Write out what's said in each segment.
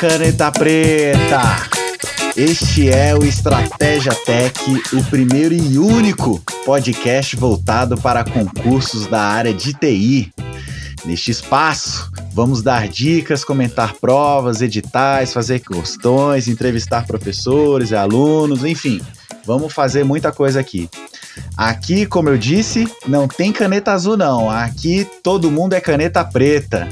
caneta preta! Este é o Estratégia Tech, o primeiro e único podcast voltado para concursos da área de TI. Neste espaço, vamos dar dicas, comentar provas, editais, fazer questões, entrevistar professores e alunos, enfim, vamos fazer muita coisa aqui. Aqui, como eu disse, não tem caneta azul não. Aqui todo mundo é caneta preta.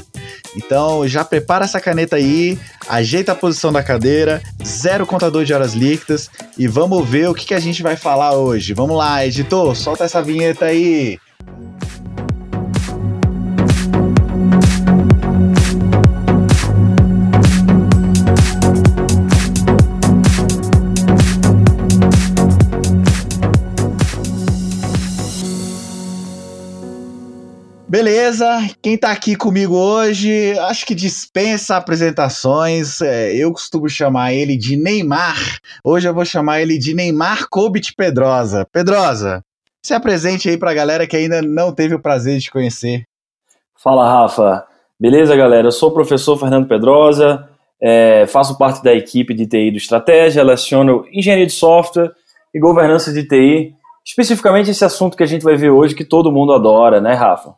Então já prepara essa caneta aí, ajeita a posição da cadeira, zero contador de horas líquidas e vamos ver o que, que a gente vai falar hoje. Vamos lá, editor, solta essa vinheta aí. Beleza, quem tá aqui comigo hoje, acho que dispensa apresentações. É, eu costumo chamar ele de Neymar. Hoje eu vou chamar ele de Neymar Kobit Pedrosa. Pedrosa, se apresente aí pra galera que ainda não teve o prazer de te conhecer. Fala, Rafa. Beleza, galera? Eu sou o professor Fernando Pedrosa, é, faço parte da equipe de TI do Estratégia, leciono engenharia de software e governança de TI. Especificamente esse assunto que a gente vai ver hoje, que todo mundo adora, né, Rafa?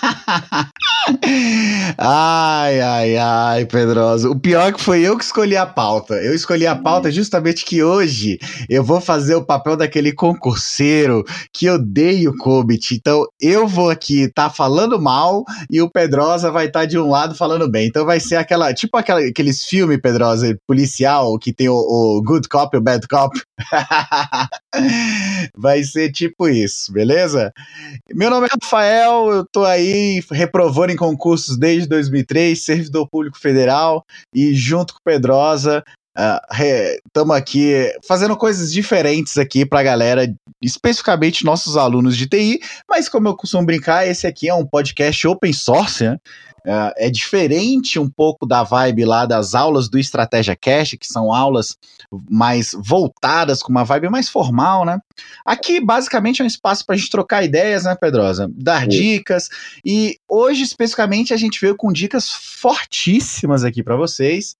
ai, ai, ai, Pedrosa. O pior é que foi eu que escolhi a pauta. Eu escolhi a pauta justamente que hoje eu vou fazer o papel daquele concurseiro que odeia o Kobit. Então eu vou aqui estar tá falando mal e o Pedrosa vai estar tá de um lado falando bem. Então vai ser aquela, tipo aquela, aqueles filmes, Pedrosa, policial, que tem o, o Good Cop e o Bad Cop. vai ser tipo isso, beleza? Meu nome é Rafael eu tô aí reprovando em concursos desde 2003, servidor público federal, e junto com Pedrosa, estamos uh, aqui fazendo coisas diferentes aqui para a galera, especificamente nossos alunos de TI, mas como eu costumo brincar, esse aqui é um podcast open source, né? Uh, é diferente um pouco da vibe lá das aulas do Estratégia Cash, que são aulas mais voltadas, com uma vibe mais formal, né? Aqui, basicamente, é um espaço para a gente trocar ideias, né, Pedrosa? Dar dicas. E hoje, especificamente, a gente veio com dicas fortíssimas aqui para vocês.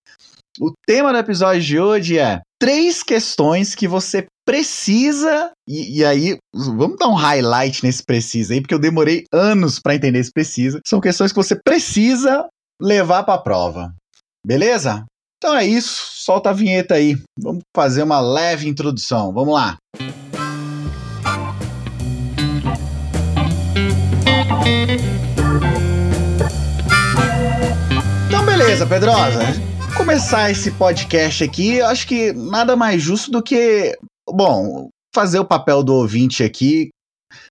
O tema do episódio de hoje é três questões que você precisa. E, e, aí, vamos dar um highlight nesse precisa aí, porque eu demorei anos para entender esse precisa. São questões que você precisa levar para a prova. Beleza? Então é isso, solta a vinheta aí. Vamos fazer uma leve introdução. Vamos lá. Então beleza, Pedrosa. Começar esse podcast aqui, acho que nada mais justo do que Bom, fazer o papel do ouvinte aqui.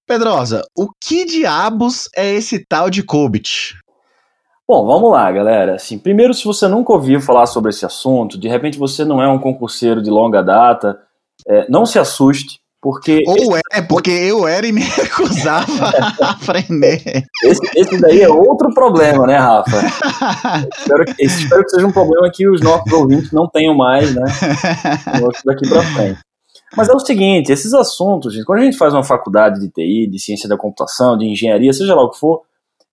Pedrosa, o que diabos é esse tal de Kobit? Bom, vamos lá, galera. Assim, primeiro, se você nunca ouviu falar sobre esse assunto, de repente você não é um concurseiro de longa data, é, não se assuste, porque. Ou esse... é, porque eu era e me recusava a aprender. Esse, esse, daí é outro problema, né, Rafa? espero, que, espero que seja um problema que os nossos ouvintes não tenham mais, né? Daqui pra frente. Mas é o seguinte, esses assuntos, gente, quando a gente faz uma faculdade de TI, de ciência da computação, de engenharia, seja lá o que for,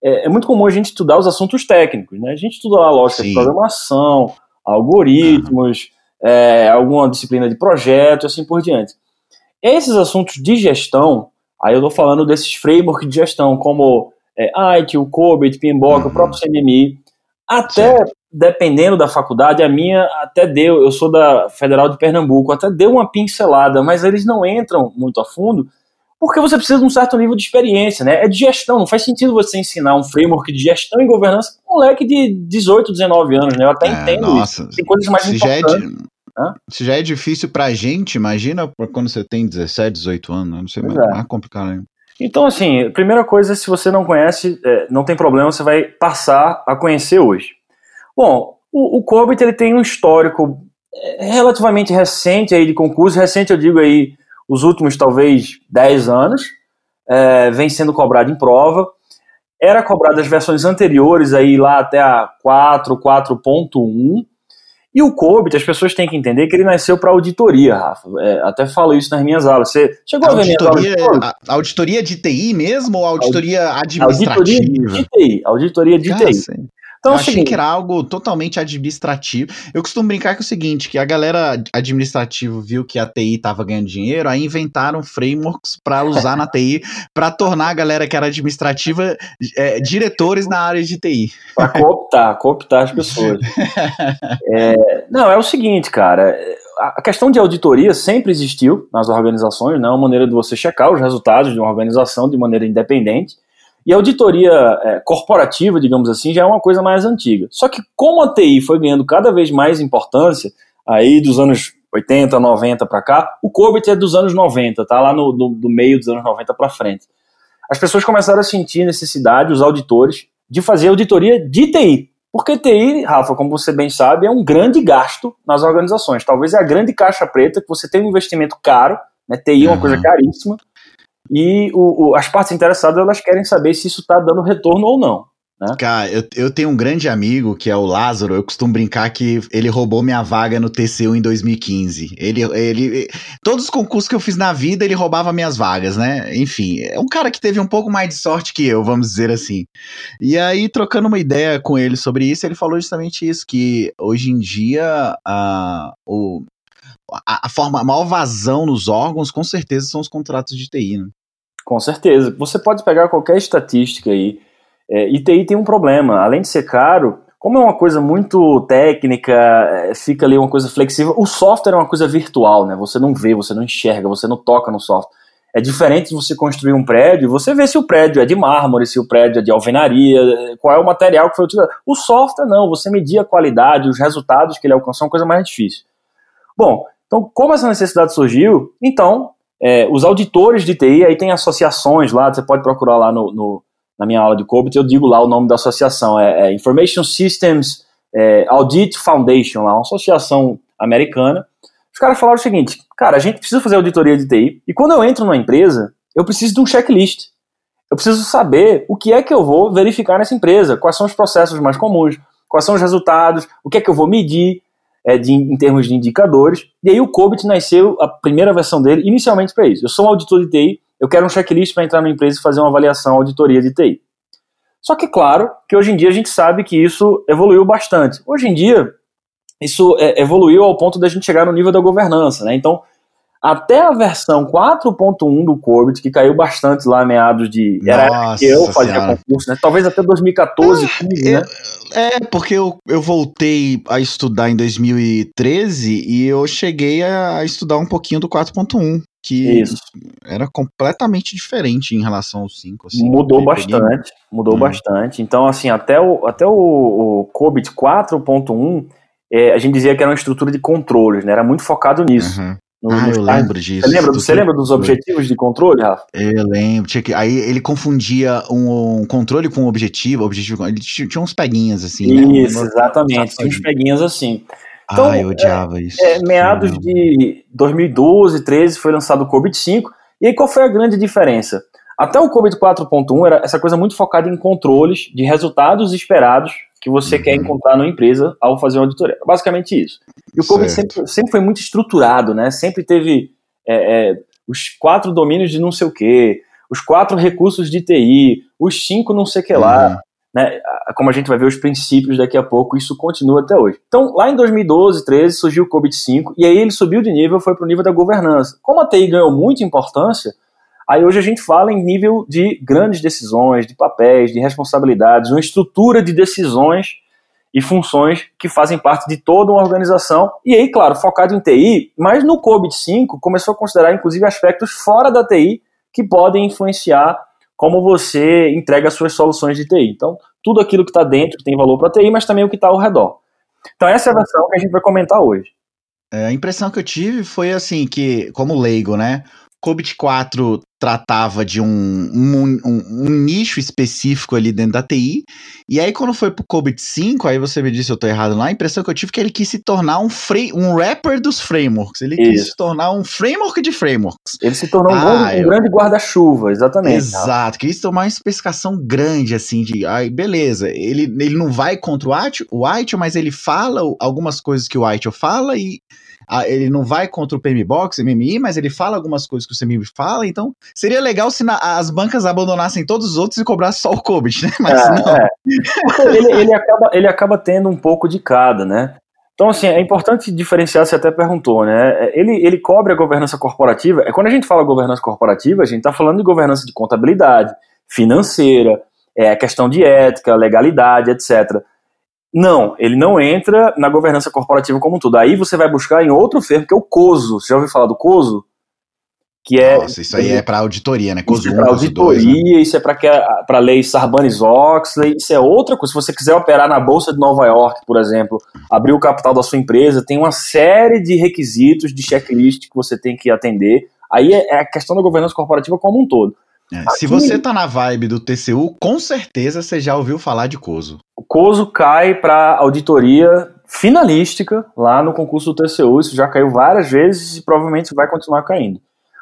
é, é muito comum a gente estudar os assuntos técnicos, né? A gente estuda lá a lógica Sim. de programação, algoritmos, é, alguma disciplina de projeto, assim por diante. Esses assuntos de gestão, aí eu estou falando desses frameworks de gestão, como é, IT, o COBIT, PMBOK, uhum. o próprio CMMI, até dependendo da faculdade, a minha até deu, eu sou da Federal de Pernambuco, até deu uma pincelada, mas eles não entram muito a fundo, porque você precisa de um certo nível de experiência, né? É de gestão, não faz sentido você ensinar um framework de gestão e governança para um moleque de 18, 19 anos, né? Eu até é, entendo nossa, isso. Tem coisas mais importantes. Já é de... Se já é difícil pra gente, imagina quando você tem 17, 18 anos, não sei, mais, é. mais complicado ainda. Então, assim, primeira coisa, se você não conhece, é, não tem problema, você vai passar a conhecer hoje. Bom, o, o Corbett ele tem um histórico é, relativamente recente aí de concurso, recente eu digo aí os últimos talvez 10 anos, é, vem sendo cobrado em prova. Era cobrado as versões anteriores aí lá até a 4, 4.1. E o COBIT, as pessoas têm que entender que ele nasceu para auditoria, Rafa. É, até falo isso nas minhas aulas. Você chegou a, ver auditoria, minhas aulas? A, auditoria de TI mesmo ou auditoria administrativa? Auditoria de TI. Auditoria de TI. Então, eu é achei seguinte, que era algo totalmente administrativo. Eu costumo brincar com o seguinte, que a galera administrativa viu que a TI estava ganhando dinheiro, aí inventaram frameworks para usar na TI, para tornar a galera que era administrativa é, diretores na área de TI. Para cooptar, cooptar as pessoas. é, não, é o seguinte, cara, a questão de auditoria sempre existiu nas organizações, né? Uma maneira de você checar os resultados de uma organização de maneira independente. E a auditoria é, corporativa, digamos assim, já é uma coisa mais antiga. Só que como a TI foi ganhando cada vez mais importância, aí dos anos 80, 90 para cá, o COBIT é dos anos 90, tá lá no, no do meio dos anos 90 para frente. As pessoas começaram a sentir necessidade, os auditores, de fazer auditoria de TI. Porque TI, Rafa, como você bem sabe, é um grande gasto nas organizações. Talvez é a grande caixa preta que você tem um investimento caro, né? TI é uma uhum. coisa caríssima, e o, o, as partes interessadas elas querem saber se isso está dando retorno ou não. Né? Cara, eu, eu tenho um grande amigo que é o Lázaro. Eu costumo brincar que ele roubou minha vaga no TCU em 2015. Ele, ele, todos os concursos que eu fiz na vida, ele roubava minhas vagas, né? Enfim, é um cara que teve um pouco mais de sorte que eu, vamos dizer assim. E aí, trocando uma ideia com ele sobre isso, ele falou justamente isso: que hoje em dia a, o, a, a forma, a maior vazão nos órgãos, com certeza, são os contratos de TI, né? Com certeza. Você pode pegar qualquer estatística aí. É, e TI tem um problema. Além de ser caro, como é uma coisa muito técnica, é, fica ali uma coisa flexível. O software é uma coisa virtual, né? Você não vê, você não enxerga, você não toca no software. É diferente de você construir um prédio, você vê se o prédio é de mármore, se o prédio é de alvenaria, qual é o material que foi utilizado. O software não, você medir a qualidade, os resultados que ele alcançou é uma coisa mais difícil. Bom, então como essa necessidade surgiu, então é, os auditores de TI, aí tem associações lá, você pode procurar lá no, no na minha aula de COBIT, eu digo lá o nome da associação, é, é Information Systems é, Audit Foundation, lá, uma associação americana. Os caras falaram o seguinte, cara, a gente precisa fazer auditoria de TI, e quando eu entro numa empresa, eu preciso de um checklist. Eu preciso saber o que é que eu vou verificar nessa empresa, quais são os processos mais comuns, quais são os resultados, o que é que eu vou medir, é, de, em termos de indicadores. E aí o COBIT nasceu, a primeira versão dele, inicialmente para isso. Eu sou um auditor de TI, eu quero um checklist para entrar na empresa e fazer uma avaliação, auditoria de TI. Só que, claro, que hoje em dia a gente sabe que isso evoluiu bastante. Hoje em dia, isso é, evoluiu ao ponto da gente chegar no nível da governança. Né? Então, até a versão 4.1 do Corbett, que caiu bastante lá meados de. Era que eu fazia senhora. concurso, né? Talvez até 2014, é, 15, né? É, porque eu, eu voltei a estudar em 2013 e eu cheguei a, estudar um pouquinho do 4.1. Que Isso. era completamente diferente em relação ao 5. Assim, mudou bastante, mudou hum. bastante. Então, assim, até o, até o, o COBIT 4.1, é, a gente dizia que era uma estrutura de controles, né? Era muito focado nisso. Uhum. No, ah, eu lembro disso. Você lembra, você lembra dos objetivos de controle, Rafa? Eu lembro. Tinha que, aí ele confundia um, um controle com um objetivo. objetivo ele tinha, uns peguinhas assim. Né? Isso, né? exatamente. Tinha uns peguinhas assim. Então, ah, eu odiava é, isso. É, meados Não. de 2012, 13 foi lançado o COVID 5. E aí qual foi a grande diferença? Até o COVID 4.1 era essa coisa muito focada em controles de resultados esperados que você uhum. quer encontrar numa empresa ao fazer uma auditoria. Basicamente isso. E o COVID sempre, sempre foi muito estruturado, né? Sempre teve é, é, os quatro domínios de não sei o quê, os quatro recursos de TI, os cinco não sei o que lá. Uhum. Né? Como a gente vai ver os princípios daqui a pouco, isso continua até hoje. Então, lá em 2012, 13, surgiu o COVID-5, e aí ele subiu de nível, foi para o nível da governança. Como a TI ganhou muita importância, Aí hoje a gente fala em nível de grandes decisões, de papéis, de responsabilidades, uma estrutura de decisões e funções que fazem parte de toda uma organização. E aí, claro, focado em TI, mas no COVID-5 começou a considerar inclusive aspectos fora da TI que podem influenciar como você entrega as suas soluções de TI. Então, tudo aquilo que está dentro que tem valor para a TI, mas também o que está ao redor. Então, essa é a versão que a gente vai comentar hoje. É, a impressão que eu tive foi assim, que, como leigo, né? COBIT 4 tratava de um, um, um, um, nicho específico ali dentro da TI. E aí, quando foi pro COBIT 5, aí você me disse eu tô errado lá, a impressão que eu tive é que ele quis se tornar um, um rapper dos frameworks. Ele Isso. quis se tornar um framework de frameworks. Ele se tornou ah, um, eu... grande guarda-chuva, exatamente. Exato, quis tomar uma especificação grande, assim, de. Ai, beleza, ele, ele não vai contra o White, o White, mas ele fala algumas coisas que o White fala e ele não vai contra o PMBOK, MMI, mas ele fala algumas coisas que o CMI fala, então seria legal se na, as bancas abandonassem todos os outros e cobrassem só o COBIT, né? Mas é, não. É. Ele, ele, acaba, ele acaba tendo um pouco de cada, né? Então, assim, é importante diferenciar, você até perguntou, né? Ele, ele cobre a governança corporativa. É quando a gente fala governança corporativa, a gente está falando de governança de contabilidade, financeira, é, questão de ética, legalidade, etc. Não, ele não entra na governança corporativa como um todo. Aí você vai buscar em outro termo, que é o COSO. Você já ouviu falar do COSO? Que é, Nossa, isso aí é para auditoria, né? COSO isso é para auditoria, 2, né? isso é para lei Sarbanes-Oxley, isso é outra coisa. Se você quiser operar na Bolsa de Nova York, por exemplo, abrir o capital da sua empresa, tem uma série de requisitos, de checklist que você tem que atender. Aí é, é a questão da governança corporativa como um todo. É, Aqui, se você tá na vibe do TCU, com certeza você já ouviu falar de COSO. O COSO cai para auditoria finalística lá no concurso do TCU, isso já caiu várias vezes e provavelmente vai continuar caindo.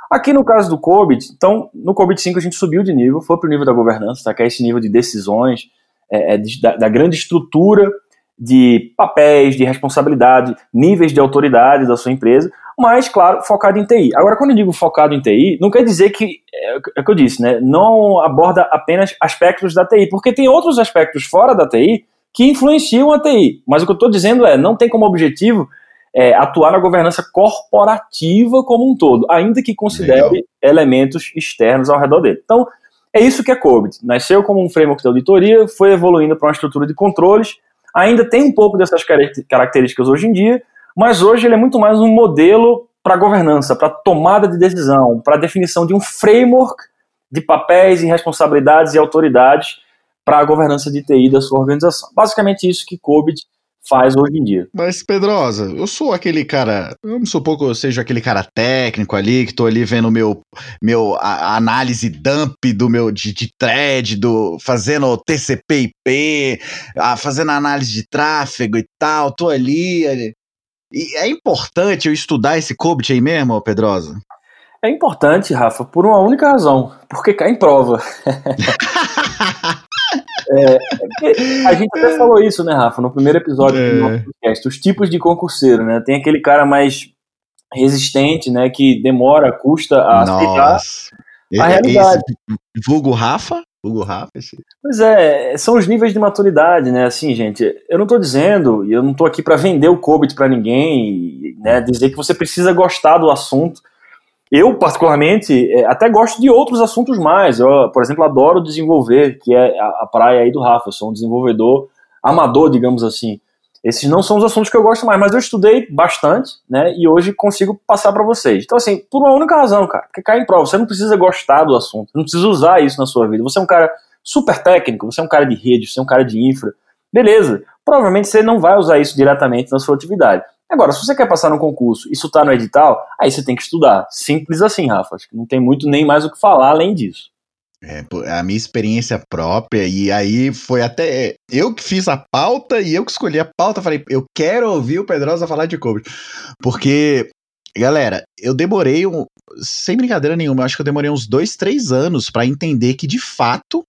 Aqui no caso do COBIT, então, no COBIT 5 a gente subiu de nível, foi para o nível da governança, tá? que é esse nível de decisões, é, é de, da, da, grande estrutura de papéis, de responsabilidade, níveis de autoridade da sua empresa, mas, claro, focado em TI. Agora, quando eu digo focado em TI, não quer dizer que, é, é o que eu disse, né, não aborda apenas aspectos da TI, porque tem outros aspectos fora da TI que influenciam a TI. Mas o que eu estou dizendo é, não tem como objetivo é, atuar na governança corporativa como um todo, ainda que considere Legal. elementos externos ao redor dele. Então, é isso que é COBIT. Nasceu como um framework de auditoria, foi evoluindo para uma estrutura de controles, ainda tem um pouco dessas características hoje em dia, mas hoje ele é muito mais um modelo para governança, para tomada de decisão, para definição de um framework de papéis e responsabilidades e autoridades para a governança de TI da sua organização. Basicamente isso que COBIT faz hoje em dia. Mas, Pedrosa, eu sou aquele cara, vamos supor que eu seja aquele cara técnico ali, que tô ali vendo meu, meu a, a análise dump do meu, de, de thread, do, fazendo TCP IP, a, fazendo análise de tráfego e tal, tô ali, ali. E é importante eu estudar esse COBIT aí mesmo, Pedrosa? É importante, Rafa, por uma única razão, porque cai em prova. É, a gente até falou isso, né, Rafa, no primeiro episódio é. do nosso podcast, os tipos de concurseiro, né? Tem aquele cara mais resistente, né, que demora, custa a aceitar a realidade. Esse, vulgo Rafa? Vulgo Rafa? Esse... Pois é, são os níveis de maturidade, né? Assim, gente, eu não tô dizendo, e eu não tô aqui para vender o COBIT para ninguém, né, dizer que você precisa gostar do assunto, eu, particularmente, é, até gosto de outros assuntos mais. Eu, por exemplo, adoro desenvolver, que é a praia aí do Rafa. Eu sou um desenvolvedor amador, digamos assim. Esses não são os assuntos que eu gosto mais, mas eu estudei bastante, né? E hoje consigo passar para vocês. Então, assim, por uma única razão, cara, porque cai em prova. Você não precisa gostar do assunto, não precisa usar isso na sua vida. Você é um cara super técnico, você é um cara de rede, você é um cara de infra. Beleza. Provavelmente você não vai usar isso diretamente na sua atividade. Agora, se você quer passar no concurso, isso está no edital, aí você tem que estudar. Simples assim, Rafa. Acho que não tem muito nem mais o que falar além disso. É, a minha experiência própria, e aí foi até eu que fiz a pauta e eu que escolhi a pauta. Falei, eu quero ouvir o Pedrosa falar de Kobe. Porque, galera, eu demorei, um, sem brincadeira nenhuma, eu acho que eu demorei uns dois, três anos para entender que de fato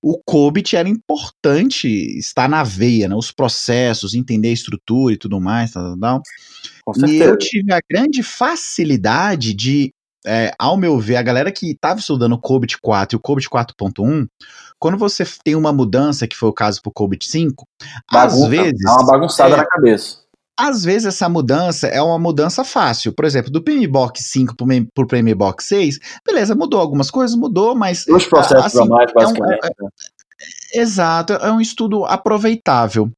o COBIT era importante estar na veia, né? Os processos, entender a estrutura e tudo mais, tal, tal, tal. E eu tive a grande facilidade de, é, ao meu ver, a galera que estava estudando o COBIT 4 e o COBIT 4.1, quando você tem uma mudança, que foi o caso para o COBIT 5, Bagunça, às vezes. É uma bagunçada é, na cabeça. Às vezes essa mudança é uma mudança fácil. Por exemplo, do PMBOK 5 para o PMBOK 6, beleza, mudou algumas coisas, mudou, mas. Os processos assim, mais, basicamente. É um, é, Exato, é um estudo aproveitável.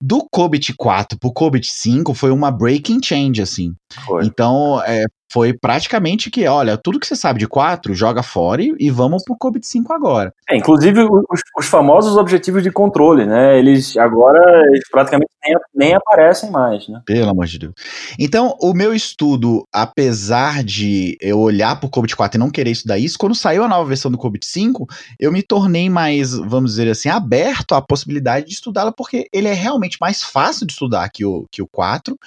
Do COBIT 4 para o COBIT 5 foi uma breaking change, assim. Foi. Então, é, foi praticamente que, olha, tudo que você sabe de 4, joga fora e, e vamos pro COBIT 5 agora. É, inclusive os, os, famosos objetivos de controle, né? Eles agora eles praticamente nem, nem, aparecem mais, né? Pelo amor de Deus. Então, o meu estudo, apesar de eu olhar pro COBIT 4 e não querer estudar isso, quando saiu a nova versão do COBIT 5, eu me tornei mais, vamos dizer assim, aberto à possibilidade de estudá-la, porque ele é realmente mais fácil de estudar que o, que o 4.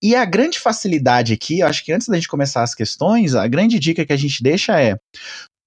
E a grande facilidade aqui, eu acho que antes da gente começar as questões, a grande dica que a gente deixa é: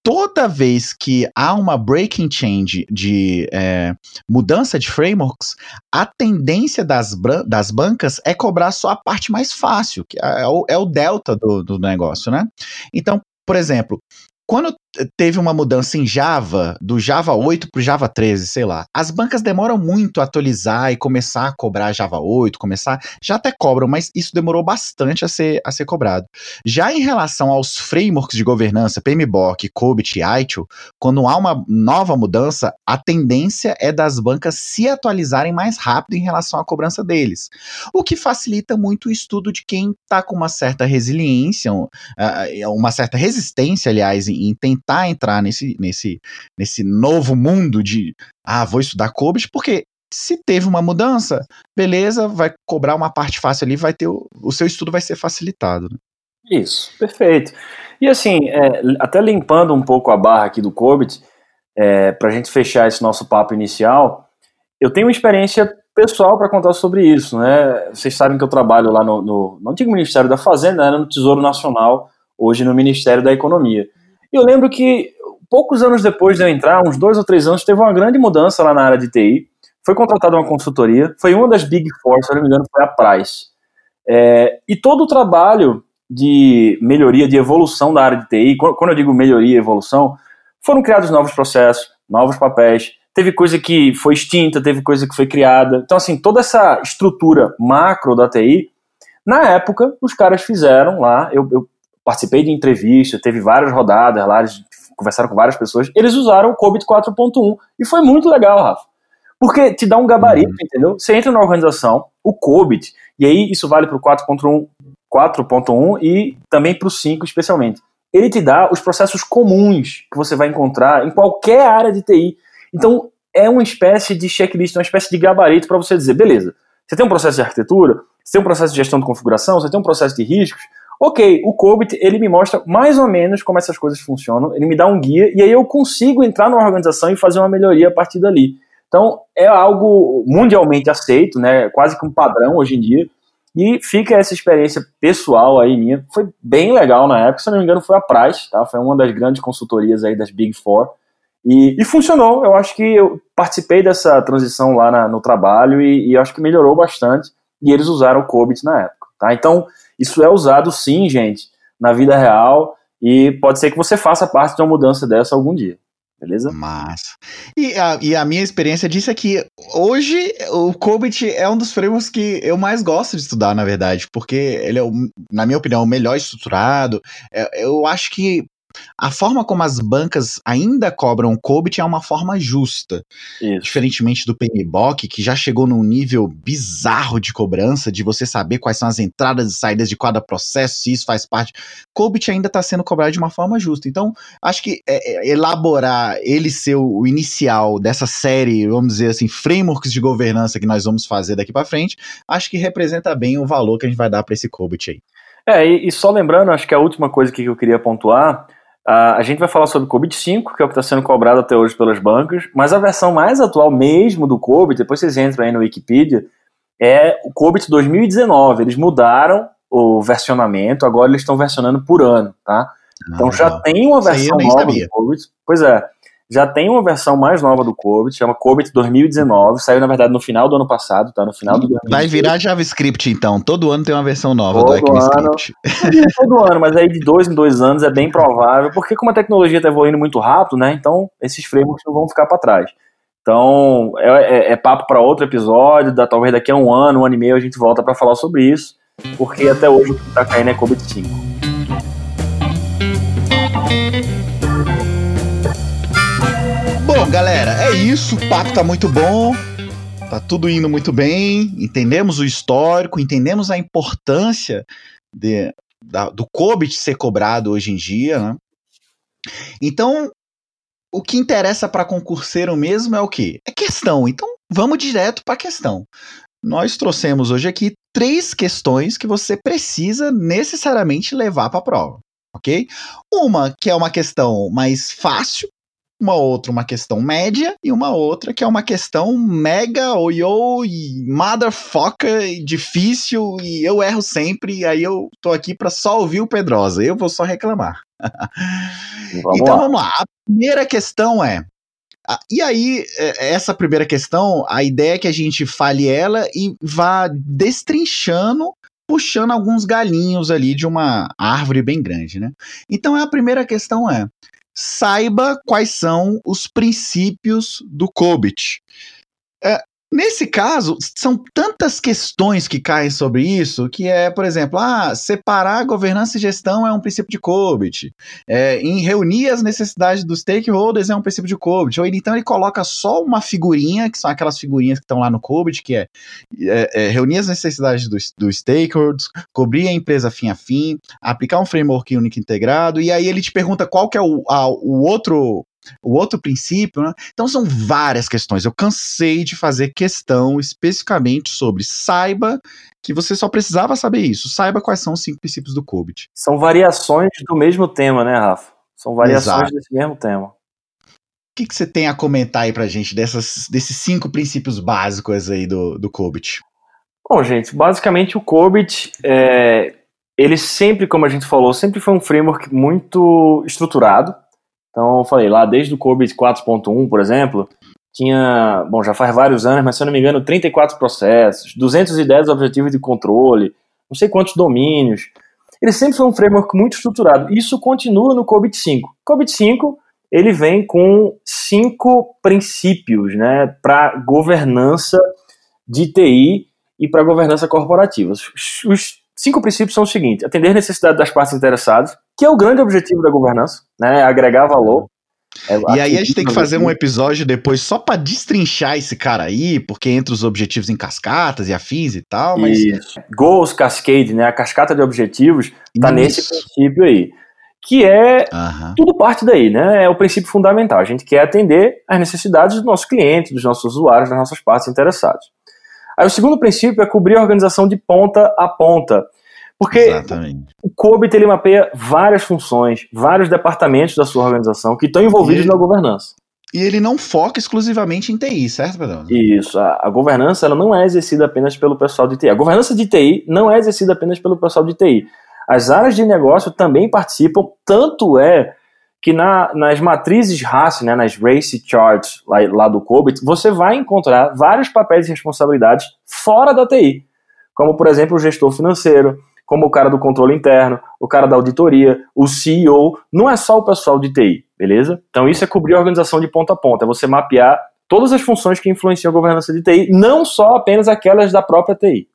toda vez que há uma breaking change de é, mudança de frameworks, a tendência das, das bancas é cobrar só a parte mais fácil, que é, é o, é o delta do, do negócio, né? Então, por exemplo, quando teve uma mudança em Java, do Java 8 para o Java 13, sei lá, as bancas demoram muito a atualizar e começar a cobrar Java 8, começar, já até cobram, mas isso demorou bastante a ser, a ser cobrado. Já em relação aos frameworks de governança, PMBOK, COBIT e ITIL, quando há uma nova mudança, a tendência é das bancas se atualizarem mais rápido em relação à cobrança deles, o que facilita muito o estudo de quem está com uma certa resiliência, uma certa resistência, aliás, em tentar entrar nesse, nesse, nesse novo mundo de ah, vou estudar COBIT, porque se teve uma mudança, beleza, vai cobrar uma parte fácil ali, vai ter o, o seu estudo vai ser facilitado. Né? Isso, perfeito. E assim, é, até limpando um pouco a barra aqui do COBIT, é, para a gente fechar esse nosso papo inicial, eu tenho uma experiência pessoal para contar sobre isso, né? Vocês sabem que eu trabalho lá no, no, no antigo Ministério da Fazenda, era no Tesouro Nacional, hoje no Ministério da Economia. E eu lembro que poucos anos depois de eu entrar, uns dois ou três anos, teve uma grande mudança lá na área de TI. Foi contratada uma consultoria, foi uma das Big Four, se não me engano, foi a Price. É, e todo o trabalho de melhoria, de evolução da área de TI, quando eu digo melhoria e evolução, foram criados novos processos, novos papéis, teve coisa que foi extinta, teve coisa que foi criada. Então, assim, toda essa estrutura macro da TI, na época, os caras fizeram lá, eu, eu participei de entrevista, teve várias rodadas lá, eles conversaram com várias pessoas, eles usaram o COBIT 4.1 e foi muito legal, Rafa. Porque te dá um gabarito, uhum. entendeu? Você entra na organização, o COBIT, e aí isso vale para o 4.1 4.1 e também para o 5 especialmente. Ele te dá os processos comuns que você vai encontrar em qualquer área de TI. Então, é uma espécie de checklist, uma espécie de gabarito para você dizer, beleza, você tem um processo de arquitetura, você tem um processo de gestão de configuração, você tem um processo de riscos, Ok, o COBIT, ele me mostra mais ou menos como essas coisas funcionam, ele me dá um guia, e aí eu consigo entrar numa organização e fazer uma melhoria a partir dali. Então, é algo mundialmente aceito, né, quase que um padrão hoje em dia, e fica essa experiência pessoal aí minha, foi bem legal na época, se não me engano foi a Price, tá, foi uma das grandes consultorias aí das Big Four, e, e funcionou, eu acho que eu participei dessa transição lá na, no trabalho, e, e acho que melhorou bastante, e eles usaram o COBIT na época, tá, então isso é usado sim, gente, na vida real e pode ser que você faça parte de uma mudança dessa algum dia. Beleza? Massa. E a, e a minha experiência disso é que hoje o Cobit é um dos frameworks que eu mais gosto de estudar, na verdade, porque ele é, na minha opinião, o melhor estruturado. É, eu acho que a forma como as bancas ainda cobram o COBIT é uma forma justa. Isso. Diferentemente do PMBOK, que já chegou num nível bizarro de cobrança, de você saber quais são as entradas e saídas de cada processo, se isso faz parte. COBIT ainda está sendo cobrado de uma forma justa. Então, acho que é, é, elaborar ele ser o inicial dessa série, vamos dizer assim, frameworks de governança que nós vamos fazer daqui para frente, acho que representa bem o valor que a gente vai dar para esse COBIT aí. É, e, e, só lembrando, acho que a última coisa que eu queria pontuar a gente vai falar sobre o COBIT 5, que é o que está sendo cobrado até hoje pelas bancas, mas a versão mais atual mesmo do COBIT, depois vocês entram aí no Wikipedia, é o COBIT 2019. Eles mudaram o versionamento, agora eles estão versionando por ano, tá? Então já ah, tem uma versão nova sabia. do COBIT. Pois é, já tem uma versão mais nova do COBIT, chama COBIT 2019, saiu na verdade no final do ano passado, tá? No final do Vai virar JavaScript então, todo ano tem uma versão nova todo do ECMAScript. Ano, todo ano, mas aí de dois em dois anos é bem provável, porque como a tecnologia está evoluindo muito rápido, né? Então esses frameworks não vão ficar para trás. Então é, é, é papo para outro episódio, da, talvez daqui a um ano, um ano e meio a gente volta para falar sobre isso, porque até hoje o que está caindo é COBIT 5. Bom, galera, é isso. O papo tá muito bom. Tá tudo indo muito bem. Entendemos o histórico, entendemos a importância de, da, do COBIT ser cobrado hoje em dia, né? Então, o que interessa para concurseiro mesmo é o quê? É questão. Então, vamos direto para a questão. Nós trouxemos hoje aqui três questões que você precisa necessariamente levar para a prova, ok? Uma que é uma questão mais fácil, uma outra uma questão média e uma outra que é uma questão mega oyo e motherfucker difícil e eu erro sempre e aí eu tô aqui para só ouvir o Pedrosa, eu vou só reclamar. Vamos então lá. vamos lá. A primeira questão é e aí, é, essa primeira questão, a ideia é que a gente fale ela e vá destrinchando puxando alguns galinhos ali de uma árvore bem grande, né? Então a primeira questão é: saiba quais são os princípios do COBIT. É, Nesse caso, são tantas questões que caem sobre isso, que é, por exemplo, ah, separar governança e gestão é um princípio de COBIT, é, em reunir as necessidades dos stakeholders é um princípio de COBIT, ou ele, então ele coloca só uma figurinha, que são aquelas figurinhas que estão lá no COBIT, que é, é, é reunir as necessidades dos, dos stakeholders, cobrir a empresa fim a fim, aplicar um framework único integrado, e aí ele te pergunta qual que é o, a, o outro o outro princípio, né? Então são várias questões. Eu cansei de fazer questão especificamente sobre saiba que você só precisava saber isso. Saiba quais são os cinco princípios do COBIT. São variações do mesmo tema, né, Rafa? São variações Exato. desse mesmo tema. O que, que você tem a comentar aí pra gente dessas, desses cinco princípios básicos aí do, do COBIT? Bom, gente, basicamente o COBIT, é, ele sempre, como a gente falou, sempre foi um framework muito estruturado, então, eu falei lá, desde o COBIT 4.1, por exemplo, tinha, bom, já faz vários anos, mas se eu não me engano, 34 processos, 210 objetivos de controle, não sei quantos domínios. Ele sempre foi um framework muito estruturado. Isso continua no COBIT 5. COBIT 5, ele vem com cinco princípios, né, para governança de TI e para governança corporativa. Os cinco princípios são os seguintes: atender necessidade das partes interessadas, que é o grande objetivo da governança, né? Agregar valor. É, e aí a gente tem que fazer um episódio depois só para destrinchar esse cara aí, porque entre os objetivos em cascatas e afins e tal, mas... Isso. Goals Cascade, né, a cascata de objetivos, tá Isso. nesse princípio aí, que é uhum. tudo parte daí, né, é o princípio fundamental, a gente quer atender às necessidades do nosso cliente, dos nossos usuários, das nossas partes interessadas. Aí o segundo princípio é cobrir a organização de ponta a ponta, porque Exatamente. o COBIT ele mapeia várias funções, vários departamentos da sua organização que estão envolvidos na governança. E ele não foca exclusivamente em TI, certo, Pedro? Isso. A, a, governança ela não é exercida apenas pelo pessoal de TI. A governança de TI não é exercida apenas pelo pessoal de TI. As áreas de negócio também participam, tanto é que na, nas matrizes RACE, né, nas Race Charts lá, lá do COBIT, você vai encontrar vários papéis e responsabilidades fora da TI, como, por exemplo, o gestor financeiro, como o cara do controle interno, o cara da auditoria, o CEO, não é só o pessoal de TI, beleza? Então isso é cobrir a organização de ponta a ponta, é você mapear todas as funções que influenciam a governança de TI, não só apenas aquelas da própria TI.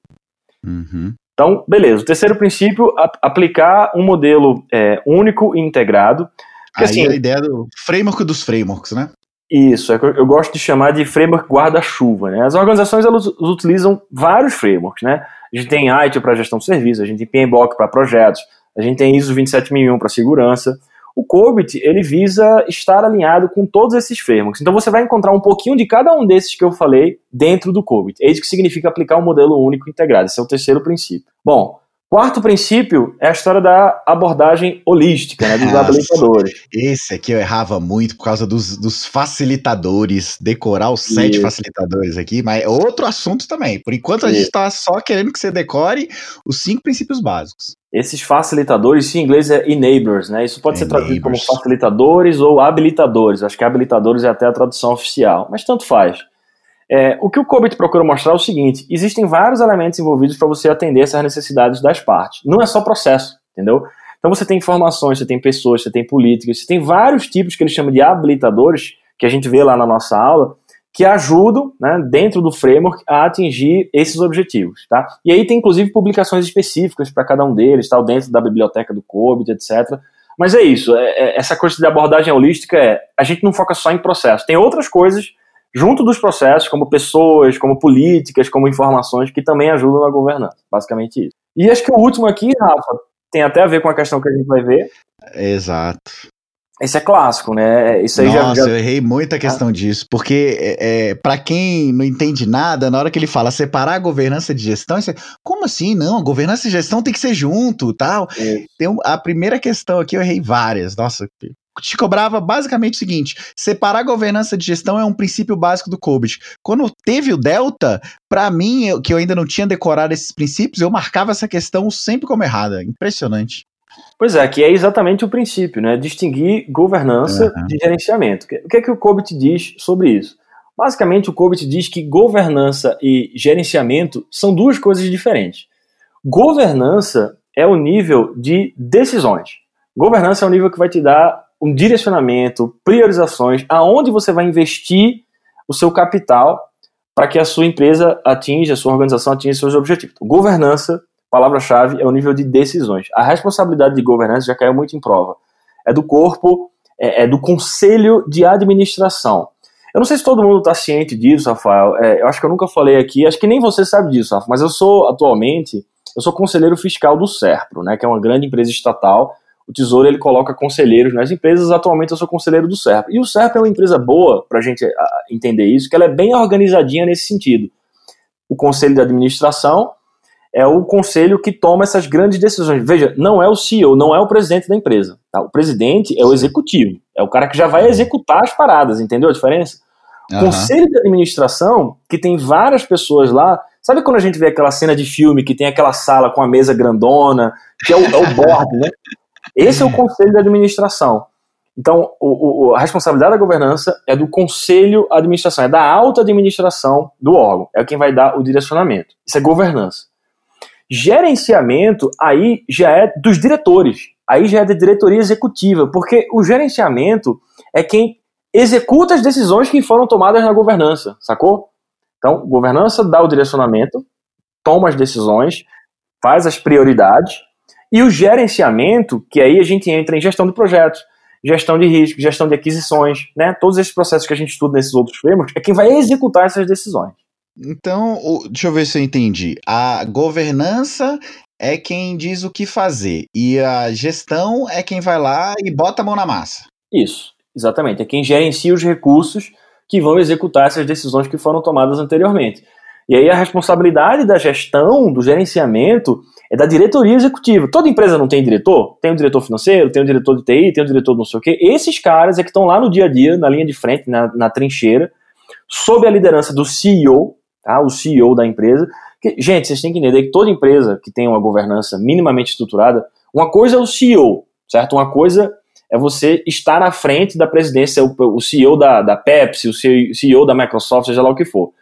Uhum. Então, beleza. O terceiro princípio, aplicar um modelo é, único e integrado. Aí assim, a ideia do framework dos frameworks, né? Isso, é eu gosto de chamar de framework guarda-chuva. Né? As organizações elas utilizam vários frameworks, né? A gente tem ITIL para gestão de serviços, a gente tem PMBOK para projetos, a gente tem ISO 27001 para segurança. O COBIT, ele visa estar alinhado com todos esses frameworks. Então você vai encontrar um pouquinho de cada um desses que eu falei dentro do COBIT. É isso que significa aplicar um modelo único integrado. Esse é o terceiro princípio. Bom, Quarto princípio é a história da abordagem holística, né, dos Nossa, habilitadores. Esse aqui eu errava muito por causa dos, dos facilitadores, decorar os sete Isso. facilitadores aqui, mas é outro assunto também. Por enquanto a gente está só querendo que você decore os cinco princípios básicos. Esses facilitadores, em inglês é enablers, né? Isso pode enablers. ser traduzido como facilitadores ou habilitadores. Acho que habilitadores é até a tradução oficial, mas tanto faz. É, o que o COBIT procura mostrar é o seguinte: existem vários elementos envolvidos para você atender essas necessidades das partes. Não é só processo, entendeu? Então você tem informações, você tem pessoas, você tem políticas, você tem vários tipos que ele chama de habilitadores, que a gente vê lá na nossa aula, que ajudam, né, dentro do framework, a atingir esses objetivos. Tá? E aí tem inclusive publicações específicas para cada um deles, tal, dentro da biblioteca do COBIT, etc. Mas é isso, é, é, essa coisa de abordagem holística é, a gente não foca só em processo, tem outras coisas junto dos processos, como pessoas, como políticas, como informações que também ajudam na governança. Basicamente isso. E acho que o último aqui, Rafa, tem até a ver com a questão que a gente vai ver. Exato. Esse é clássico, né? Isso aí Nossa, já, já... eu errei muita questão ah. disso, porque é, é para quem não entende nada, na hora que ele fala separar a governança de gestão, você, como assim? Não, a governança e gestão tem que ser junto, tal. É. Tem a primeira questão aqui eu errei várias. Nossa, te cobrava basicamente o seguinte: separar governança de gestão é um princípio básico do COBIT. Quando teve o Delta, para mim, eu, que eu ainda não tinha decorado esses princípios, eu marcava essa questão sempre como errada. Impressionante. Pois é, que é exatamente o princípio, né? Distinguir governança uhum. de gerenciamento. O que é que o COBIT diz sobre isso? Basicamente, o COBIT diz que governança e gerenciamento são duas coisas diferentes. Governança é o nível de decisões. Governança é o nível que vai te dar um direcionamento, priorizações, aonde você vai investir o seu capital para que a sua empresa atinja, a sua organização atinja seus objetivos. Governança, palavra-chave, é o nível de decisões. A responsabilidade de governança já caiu muito em prova. É do corpo, é, é do conselho de administração. Eu não sei se todo mundo está ciente disso, Rafael. É, eu acho que eu nunca falei aqui, acho que nem você sabe disso, Rafa, mas eu sou atualmente, eu sou conselheiro fiscal do SERPRO, né, que é uma grande empresa estatal o Tesouro ele coloca conselheiros nas empresas. Atualmente eu sou conselheiro do SERP. E o SERP é uma empresa boa para a gente entender isso, que ela é bem organizadinha nesse sentido. O conselho de administração é o conselho que toma essas grandes decisões. Veja, não é o CEO, não é o presidente da empresa. Tá? O presidente é o executivo, é o cara que já vai executar as paradas, entendeu a diferença? Uhum. Conselho de administração, que tem várias pessoas lá. Sabe quando a gente vê aquela cena de filme que tem aquela sala com a mesa grandona, que é o, é o board, né? Esse é o conselho de administração. Então, o, o, a responsabilidade da governança é do conselho de administração, é da alta administração do órgão, é quem vai dar o direcionamento. Isso é governança. Gerenciamento, aí já é dos diretores, aí já é da diretoria executiva, porque o gerenciamento é quem executa as decisões que foram tomadas na governança, sacou? Então, governança dá o direcionamento, toma as decisões, faz as prioridades, e o gerenciamento, que aí a gente entra em gestão de projetos, gestão de risco, gestão de aquisições, né? Todos esses processos que a gente estuda nesses outros frameworks é quem vai executar essas decisões. Então, deixa eu ver se eu entendi. A governança é quem diz o que fazer e a gestão é quem vai lá e bota a mão na massa. Isso, exatamente. É quem gerencia os recursos que vão executar essas decisões que foram tomadas anteriormente. E aí a responsabilidade da gestão, do gerenciamento, é da diretoria executiva. Toda empresa não tem diretor? Tem um diretor financeiro, tem um diretor de TI, tem um diretor não sei o quê. Esses caras é que estão lá no dia a dia, na linha de frente, na, na trincheira, sob a liderança do CEO, tá? o CEO da empresa. Que, gente, vocês têm que entender que toda empresa que tem uma governança minimamente estruturada, uma coisa é o CEO, certo? Uma coisa é você estar à frente da presidência, o, o CEO da, da Pepsi, o CEO da Microsoft, seja lá o que for.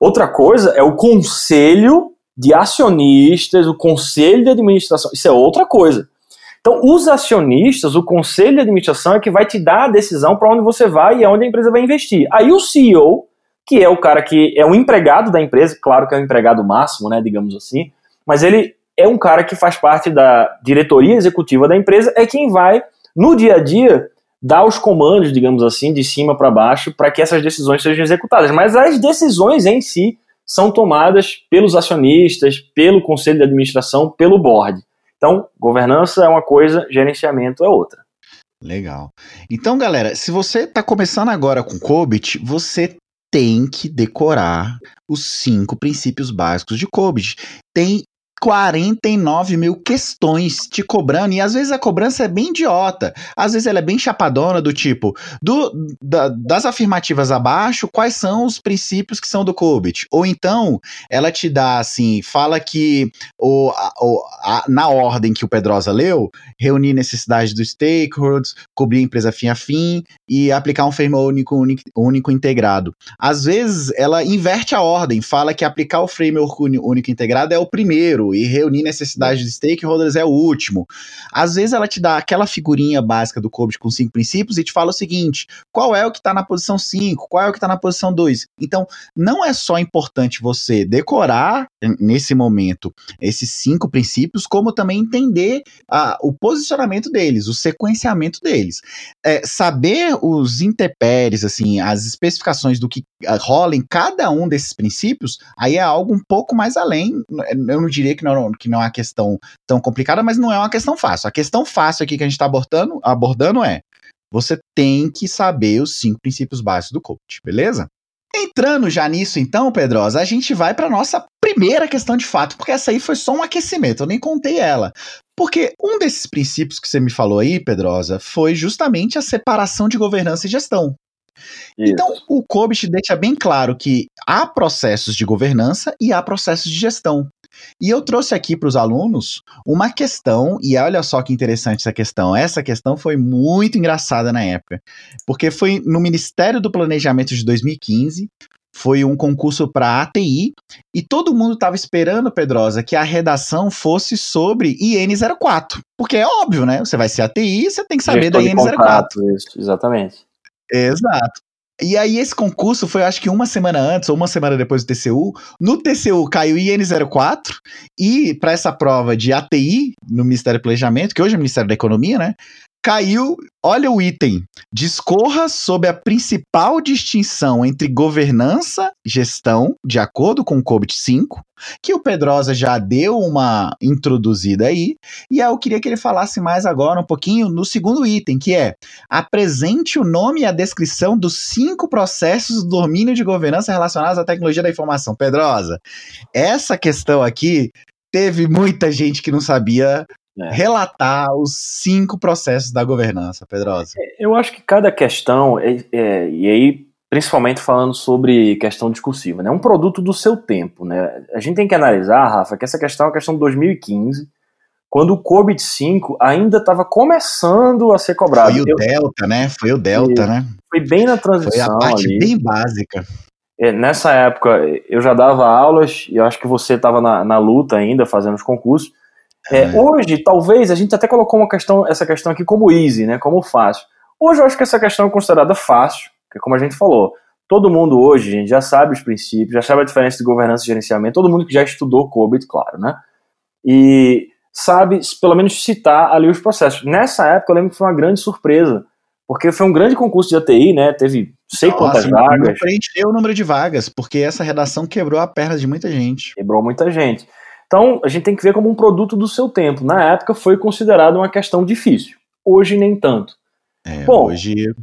Outra coisa é o conselho de acionistas, o conselho de administração. Isso é outra coisa. Então, os acionistas, o conselho de administração é que vai te dar a decisão para onde você vai e aonde a empresa vai investir. Aí o CEO, que é o cara que é um empregado da empresa, claro que é o empregado máximo, né, digamos assim, mas ele é um cara que faz parte da diretoria executiva da empresa, é quem vai, no dia a dia, dar os comandos, digamos assim, de cima para baixo, para que essas decisões sejam executadas. Mas as decisões em si são tomadas pelos acionistas, pelo conselho de administração, pelo board. Então, governança é uma coisa, gerenciamento é outra. Legal. Então, galera, se você está começando agora com COBIT, você tem que decorar os cinco princípios básicos de COBIT. Tem 49 mil questões te cobrando, e às vezes a cobrança é bem idiota. Às vezes ela é bem chapadona, do tipo, do, da, das afirmativas abaixo, quais são os princípios que são do COBIT? Ou então, ela te dá assim, fala que o, a, na ordem que o Pedrosa leu, reunir necessidades dos stakeholders, cobrir a empresa fim a fim e aplicar um framework único, único, único integrado. Às vezes, ela inverte a ordem, fala que aplicar o framework único integrado é o primeiro, e reunir necessidades de stakeholders é o último. Às vezes ela te dá aquela figurinha básica do COBIT com cinco princípios e te fala o seguinte: qual é o que está na posição 5, qual é o que está na posição 2. Então, não é só importante você decorar nesse momento esses cinco princípios, como também entender a, o posicionamento deles, o sequenciamento deles. É, saber os intempéries, assim, as especificações do que rola em cada um desses princípios, aí é algo um pouco mais além. Eu não diria que não, que não é uma questão tão complicada, mas não é uma questão fácil. A questão fácil aqui que a gente está abordando, abordando é: você tem que saber os cinco princípios básicos do coach, beleza? Entrando já nisso, então, Pedrosa, a gente vai para nossa primeira questão de fato, porque essa aí foi só um aquecimento, eu nem contei ela. Porque um desses princípios que você me falou aí, Pedrosa, foi justamente a separação de governança e gestão. Isso. Então, o COBIT deixa bem claro que há processos de governança e há processos de gestão. E eu trouxe aqui para os alunos uma questão, e olha só que interessante essa questão. Essa questão foi muito engraçada na época, porque foi no Ministério do Planejamento de 2015, foi um concurso para ATI, e todo mundo estava esperando, Pedrosa, que a redação fosse sobre IN04. Porque é óbvio, né? Você vai ser ATI, você tem que saber Gestor da IN04. Isso, exatamente. Exato. E aí esse concurso foi acho que uma semana antes ou uma semana depois do TCU. No TCU caiu IN04 e para essa prova de ATI no Ministério do Planejamento, que hoje é o Ministério da Economia, né? Caiu, olha o item, discorra sobre a principal distinção entre governança e gestão, de acordo com o COBIT 5, que o Pedrosa já deu uma introduzida aí, e eu queria que ele falasse mais agora um pouquinho no segundo item, que é apresente o nome e a descrição dos cinco processos do domínio de governança relacionados à tecnologia da informação. Pedrosa, essa questão aqui teve muita gente que não sabia é. relatar os cinco processos da governança, Pedrosa? É, eu acho que cada questão, é, é, e aí principalmente falando sobre questão discursiva, né, é um produto do seu tempo. Né? A gente tem que analisar, Rafa, que essa questão é uma questão de 2015, quando o COVID 5 ainda estava começando a ser cobrado. Foi o eu, Delta, né? Foi o Delta, né? Foi bem na transição. Foi a parte ali. bem básica. É, nessa época, eu já dava aulas, e eu acho que você estava na, na luta ainda, fazendo os concursos. É, é, hoje, talvez, a gente até colocou uma questão, essa questão aqui como easy, né, como fácil. Hoje eu acho que essa questão é considerada fácil, porque como a gente falou, todo mundo hoje gente, já sabe os princípios, já sabe a diferença de governança e gerenciamento, todo mundo que já estudou COBIT, claro, né? E sabe, pelo menos, citar ali os processos. Nessa época, eu lembro que foi uma grande surpresa, porque foi um grande concurso de ATI, né? Teve sei Nossa, quantas vagas. Preencheu o número de vagas, porque essa redação quebrou a perna de muita gente. Quebrou muita gente. Então, a gente tem que ver como um produto do seu tempo. Na época foi considerado uma questão difícil. Hoje, nem tanto. É, Bom, hoje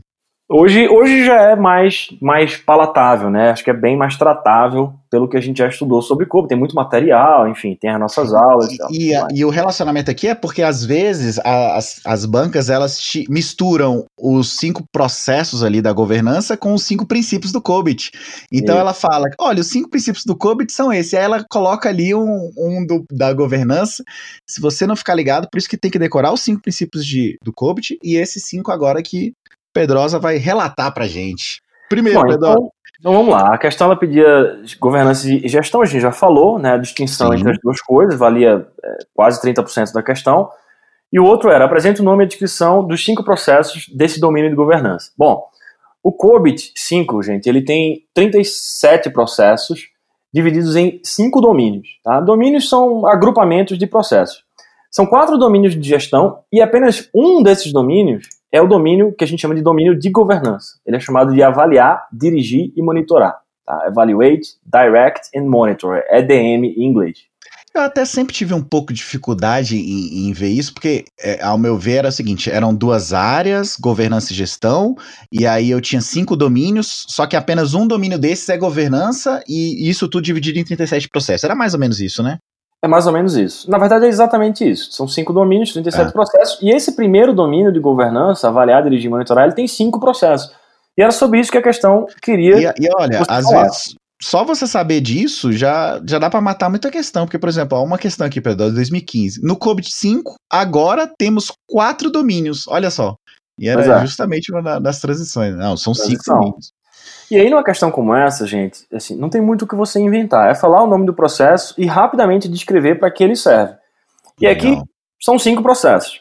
Hoje, hoje já é mais, mais palatável, né? Acho que é bem mais tratável pelo que a gente já estudou sobre corpo. Tem muito material, enfim, tem as nossas aulas. E, e, e o relacionamento aqui é porque, às vezes, as, as bancas elas misturam os cinco processos ali da governança com os cinco princípios do COBIT. Então Isso. ela fala: olha, os cinco princípios do COBIT são esses. Aí ela coloca ali um, um do, da governança. Se você não ficar ligado, por isso que tem que decorar os cinco princípios de, do COBIT e esses cinco agora que Pedrosa vai relatar pra gente. Primeiro, Bom, Pedrosa. Então, então, vamos lá. A questão ela pedia governança e gestão, a gente já falou, né? A distinção Sim. entre as duas coisas, valia é, quase 30% da questão. E o outro era, apresente o nome e a descrição dos cinco processos desse domínio de governança. Bom, o COBIT 5, gente, ele tem 37 processos divididos em cinco domínios. Tá? Domínios são agrupamentos de processos. São quatro domínios de gestão e apenas um desses domínios é o domínio que a gente chama de domínio de governança. Ele é chamado de avaliar, dirigir e monitorar. Tá? Evaluate, Direct and Monitor, EDM em inglês. Eu até sempre tive um pouco de dificuldade em, em ver isso, porque, é, ao meu ver, era o seguinte: eram duas áreas, governança e gestão, e aí eu tinha cinco domínios, só que apenas um domínio desses é governança, e isso tudo dividido em 37 processos. Era mais ou menos isso, né? É mais ou menos isso. Na verdade, é exatamente isso. São cinco domínios, 37 é. processos. E esse primeiro domínio de governança, avaliar, dirigir e monitorar, ele tem cinco processos. E era sobre isso que a questão queria. E, e olha, às falar. vezes, só você saber disso já, já dá para matar muita questão. Porque, por exemplo, há uma questão aqui, Pedro, 2015. No COBIT 5, agora temos quatro domínios. Olha só. E era é. justamente uma das transições. Não, são Transição. cinco domínios. E aí, numa questão como essa, gente, assim, não tem muito o que você inventar. É falar o nome do processo e rapidamente descrever para que ele serve. E Legal. aqui são cinco processos.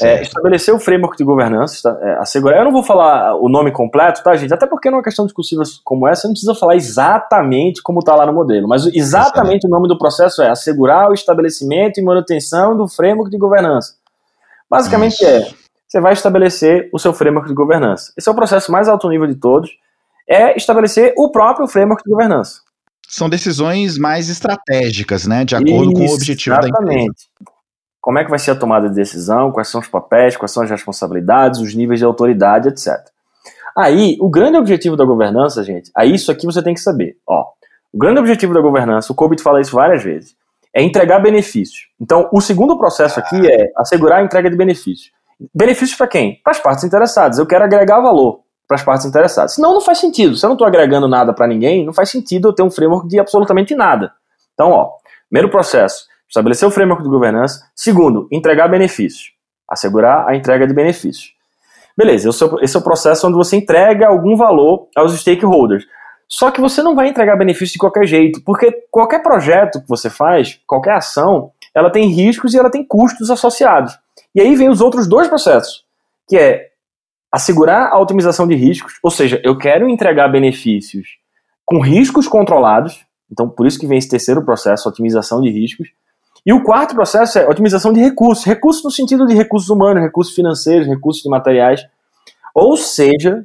É, estabelecer o framework de governança, é, assegurar. Eu não vou falar o nome completo, tá, gente? Até porque numa questão discursiva como essa, não precisa falar exatamente como está lá no modelo. Mas exatamente o nome do processo é assegurar o estabelecimento e manutenção do framework de governança. Basicamente Isso. é, você vai estabelecer o seu framework de governança. Esse é o processo mais alto nível de todos é estabelecer o próprio framework de governança. São decisões mais estratégicas, né? De acordo Isso, com o objetivo exatamente. da empresa. Como é que vai ser a tomada de decisão, quais são os papéis, quais são as responsabilidades, os níveis de autoridade, etc. Aí, o grande objetivo da governança, gente, aí isso aqui você tem que saber. Ó, o grande objetivo da governança, o COBIT fala isso várias vezes, é entregar benefícios. Então, o segundo processo aqui é assegurar a entrega de benefícios. Benefícios para quem? Para as partes interessadas. Eu quero agregar valor para as partes interessadas. Senão não faz sentido. Se eu não estou agregando nada para ninguém, não faz sentido eu ter um framework de absolutamente nada. Então, ó, primeiro processo, estabelecer o framework de governança. Segundo, entregar benefícios. Assegurar a entrega de benefícios. Beleza, esse é, o, processo onde você entrega algum valor aos stakeholders. Só que você não vai entregar benefício de qualquer jeito, porque qualquer projeto que você faz, qualquer ação, ela tem riscos e ela tem custos associados. E aí vem os outros dois processos, que é assegurar a otimização de riscos, ou seja, eu quero entregar benefícios com riscos controlados, então por isso que vem esse terceiro processo, otimização de riscos. E o quarto processo é otimização de recursos, recursos no sentido de recursos humanos, recursos financeiros, recursos de materiais. Ou seja,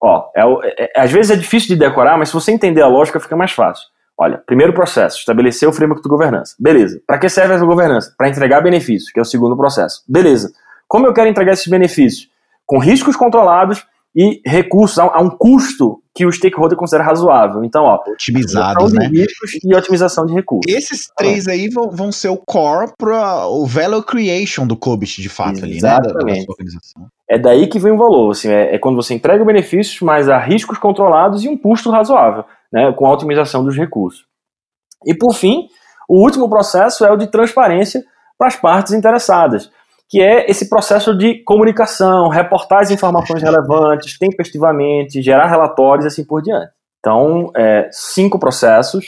ó, é, é, é, às vezes é difícil de decorar, mas se você entender a lógica fica mais fácil. Olha, primeiro processo, estabelecer o framework de governança. Beleza. Para que serve essa governança? Para entregar benefícios, que é o segundo processo. Beleza. Como eu quero entregar esses benefícios? Com riscos controlados e recursos a um custo que o stakeholder considera razoável. Então, ó, otimizados, né? riscos e otimização de recursos. Esses três ah. aí vão, vão ser o core para o value creation do COBIT, de fato, Exatamente. ali, né? Da, da organização. É daí que vem o valor, assim, é, é quando você entrega benefícios, mas há riscos controlados e um custo razoável, né, com a otimização dos recursos. E por fim, o último processo é o de transparência para as partes interessadas que é esse processo de comunicação, reportar as informações relevantes, tempestivamente, gerar relatórios e assim por diante. Então, é, cinco processos,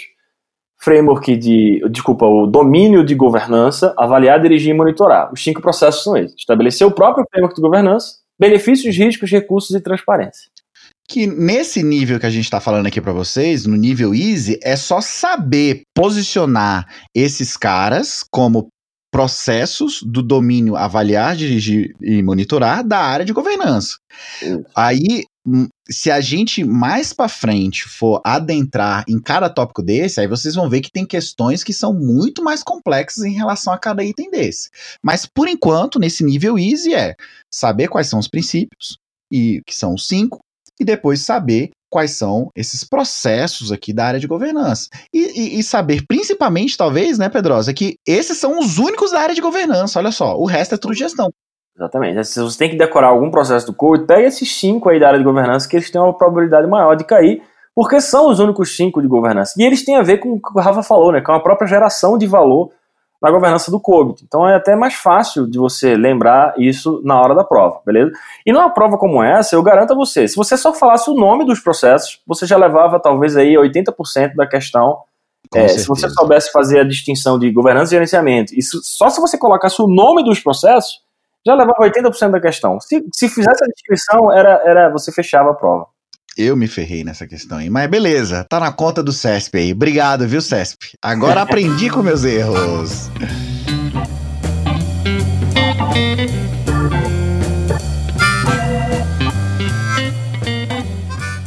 framework de, desculpa, o domínio de governança, avaliar, dirigir e monitorar. Os cinco processos são esses. Estabelecer o próprio framework de governança, benefícios, riscos, recursos e transparência que nesse nível que a gente está falando aqui para vocês, no nível easy, é só saber posicionar esses caras como processos do domínio avaliar, dirigir e monitorar da área de governança. Aí, hum, se a gente mais para frente for adentrar em cada tópico desse, aí vocês vão ver que tem questões que são muito mais complexas em relação a cada item desse. Mas por enquanto, nesse nível easy é saber quais são os princípios e que são os cinco e depois saber quais são esses processos aqui da área de governança. E, e, e, saber, principalmente, talvez, né, Pedrosa, que esses são os únicos da área de governança. Olha só, o resto é tudo gestão. Exatamente. Se você tem que decorar algum processo do code, pega esses cinco aí da área de governança que eles têm uma probabilidade maior de cair, porque são os únicos cinco de governança. E eles têm a ver com o que o Rafa falou, né, com a própria geração de valor na governança do COBIT. Então é até mais fácil de você lembrar isso na hora da prova, beleza? E numa prova como essa, eu garanto a você, se você só falasse o nome dos processos, você já levava talvez aí 80% da questão. É, se você soubesse fazer a distinção de governança e gerenciamento, isso, só se você colocasse o nome dos processos, já levava 80% da questão. Se, se fizesse a descrição, era, era você fechava a prova. Eu me ferrei nessa questão aí. Mas beleza, tá na conta do CESP aí. Obrigado, viu, CESP? Agora aprendi com meus erros.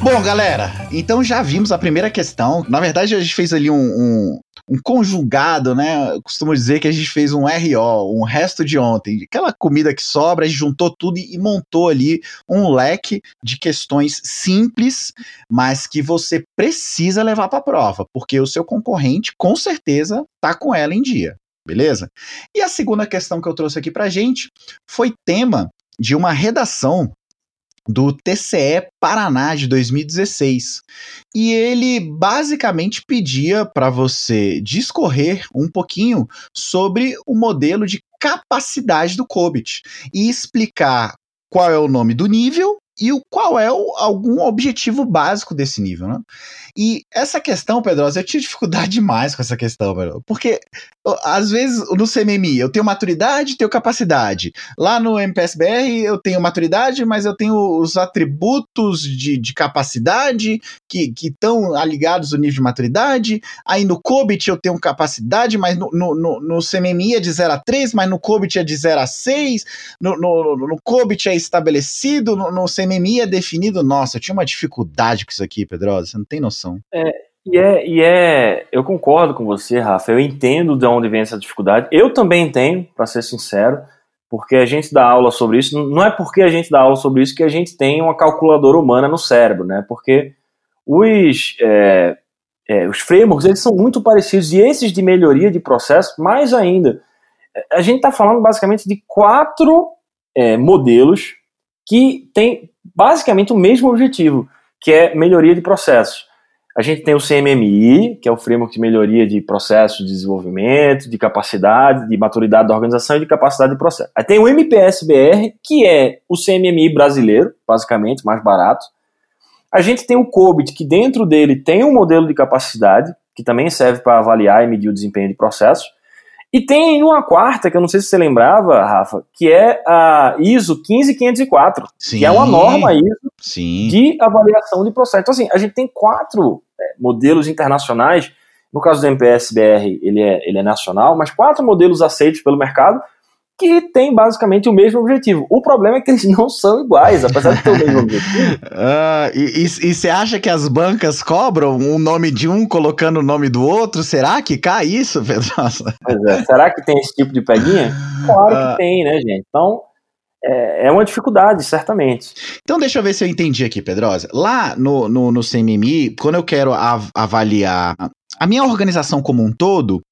Bom, galera, então já vimos a primeira questão. Na verdade, a gente fez ali um, um, um conjugado, né? Eu costumo dizer que a gente fez um RO, um resto de ontem. Aquela comida que sobra, a gente juntou tudo e montou ali um leque de questões simples, mas que você precisa levar para a prova, porque o seu concorrente com certeza tá com ela em dia. Beleza? E a segunda questão que eu trouxe aqui pra gente foi tema de uma redação do TCE Paraná de 2016. E ele basicamente pedia para você discorrer um pouquinho sobre o modelo de capacidade do COBIT e explicar qual é o nome do nível e o, qual é o, algum objetivo básico desse nível, né? E essa questão, Pedrosa, eu tinha dificuldade demais com essa questão, porque às vezes no CMMI eu tenho maturidade, tenho capacidade. Lá no MPSBR eu tenho maturidade, mas eu tenho os atributos de, de capacidade que estão ligados ao nível de maturidade. Aí no COBIT eu tenho capacidade, mas no, no, no, no CMMI é de 0 a 3, mas no COBIT é de 0 a 6. No, no, no COBIT é estabelecido, no, no CMMI é definido. Nossa, eu tinha uma dificuldade com isso aqui, Pedrosa, você não tem noção. É, e é, e é, eu concordo com você, Rafa. Eu entendo de onde vem essa dificuldade. Eu também tenho, para ser sincero, porque a gente dá aula sobre isso. Não é porque a gente dá aula sobre isso que a gente tem uma calculadora humana no cérebro, né? Porque os, é, é, os frameworks, eles são muito parecidos, e esses de melhoria de processo, mais ainda. A gente está falando basicamente de quatro é, modelos que têm basicamente o mesmo objetivo, que é melhoria de processos. A gente tem o CMMI, que é o Framework de Melhoria de Processo de Desenvolvimento, de Capacidade, de Maturidade da Organização e de Capacidade de Processo. Aí tem o MPSBR, que é o CMMI brasileiro, basicamente, mais barato. A gente tem o COBIT, que dentro dele tem um modelo de capacidade, que também serve para avaliar e medir o desempenho de processos. E tem uma quarta, que eu não sei se você lembrava, Rafa, que é a ISO 15504, Sim. que é uma norma ISO Sim. de avaliação de processo. Então, assim, a gente tem quatro é, modelos internacionais. No caso do MPSBR, ele é, ele é nacional, mas quatro modelos aceitos pelo mercado que tem basicamente o mesmo objetivo. O problema é que eles não são iguais, apesar de ter o mesmo objetivo. Uh, e você acha que as bancas cobram o nome de um colocando o nome do outro? Será que cai isso, Pedrosa? Pois é. Será que tem esse tipo de peguinha? Claro que tem, né, gente? Então, é, é uma dificuldade, certamente. Então, deixa eu ver se eu entendi aqui, Pedrosa. Lá no, no, no CMMI, quando eu quero av avaliar a minha organização como um todo,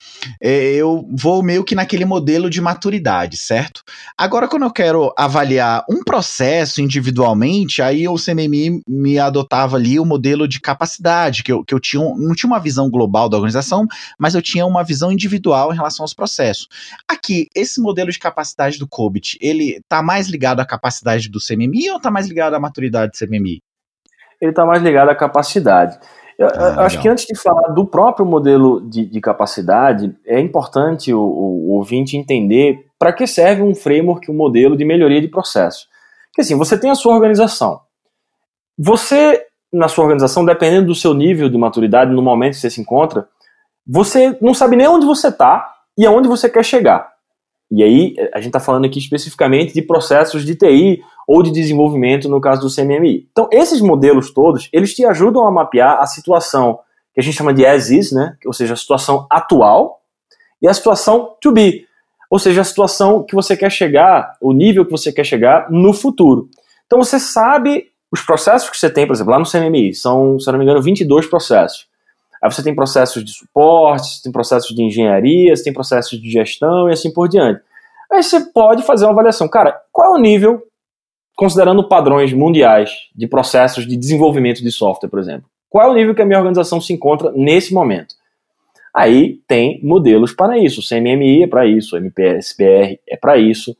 é, eu vou meio que naquele modelo de maturidade, certo? Agora, quando eu quero avaliar um processo individualmente, aí o CMMI me adotava ali o modelo de capacidade, que eu, que eu tinha, não tinha uma visão global da organização, mas eu tinha uma visão individual em relação aos processos. Aqui, esse modelo de capacidade do COBIT, ele está mais ligado à capacidade do CMMI ou está mais ligado à maturidade do CMMI? Ele está mais ligado à capacidade. Eu, ah, acho que antes de falar do próprio modelo de, de capacidade, é importante o, o, o ouvinte entender para que serve um framework, um modelo de melhoria de processo. Porque assim, você tem a sua organização. Você, na sua organização, dependendo do seu nível de maturidade, no momento que você se encontra, você não sabe nem onde você está e aonde você quer chegar. E aí, a gente está falando aqui especificamente de processos de TI ou de desenvolvimento no caso do CMMI. Então, esses modelos todos, eles te ajudam a mapear a situação que a gente chama de as is, né? ou seja, a situação atual, e a situação to be, ou seja, a situação que você quer chegar, o nível que você quer chegar no futuro. Então, você sabe os processos que você tem, por exemplo, lá no CMMI, são, se eu não me engano, 22 processos. Aí você tem processos de suporte, você tem processos de engenharia, você tem processos de gestão e assim por diante. Aí você pode fazer uma avaliação. Cara, qual é o nível, considerando padrões mundiais de processos de desenvolvimento de software, por exemplo? Qual é o nível que a minha organização se encontra nesse momento? Aí tem modelos para isso. O CMMI é para isso, o MPSPR é para isso.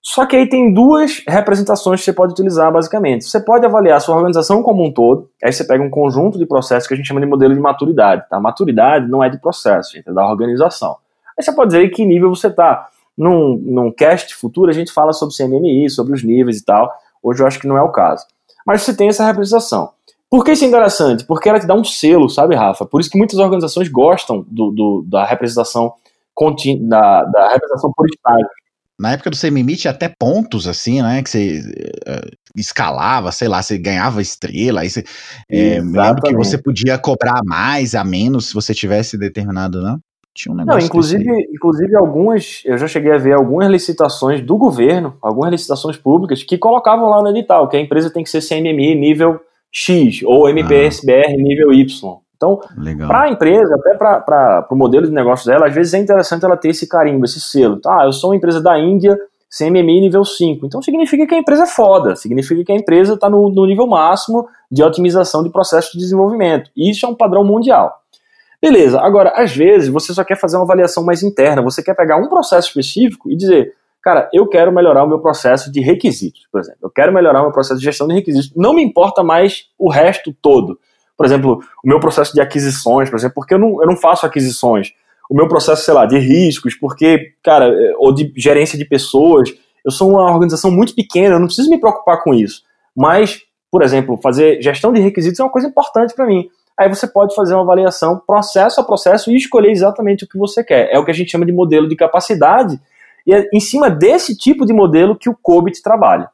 Só que aí tem duas representações que você pode utilizar, basicamente. Você pode avaliar a sua organização como um todo, aí você pega um conjunto de processos que a gente chama de modelo de maturidade. Tá? Maturidade não é de processo, é da organização. Aí você pode dizer que nível você está. Num, num cast futuro, a gente fala sobre CMMI, sobre os níveis e tal. Hoje eu acho que não é o caso. Mas você tem essa representação. Por que isso é interessante? Porque ela te dá um selo, sabe, Rafa? Por isso que muitas organizações gostam do, do da representação da, da representação por estágio. Na época do CMMI tinha até pontos, assim, né? Que você uh, escalava, sei lá, você ganhava estrela. Aí você, é, lembro que você podia cobrar mais, a menos, se você tivesse determinado, né? Tinha um negócio. Não, inclusive, inclusive algumas, eu já cheguei a ver algumas licitações do governo, algumas licitações públicas, que colocavam lá no edital que a empresa tem que ser CMMI nível X ou MPSBR ah. nível Y. Então, para a empresa, até para o modelo de negócio dela, às vezes é interessante ela ter esse carimbo, esse selo. Tá, eu sou uma empresa da Índia, CMMI nível 5. Então significa que a empresa é foda, significa que a empresa está no, no, nível máximo de otimização de processo de desenvolvimento. Isso é um padrão mundial. Beleza, agora, às vezes você só quer fazer uma avaliação mais interna, você quer pegar um processo específico e dizer, cara, eu quero melhorar o meu processo de requisitos, por exemplo. Eu quero melhorar o meu processo de gestão de requisitos. Não me importa mais o resto todo por exemplo, o meu processo de aquisições, por exemplo, porque eu não, eu não faço aquisições. O meu processo, sei lá, de riscos, porque, cara, ou de gerência de pessoas, eu sou uma organização muito pequena, eu não preciso me preocupar com isso. Mas, por exemplo, fazer gestão de requisitos é uma coisa importante para mim. Aí você pode fazer uma avaliação processo a processo e escolher exatamente o que você quer. É o que a gente chama de modelo de capacidade, e é em cima desse tipo de modelo que o COBIT trabalha.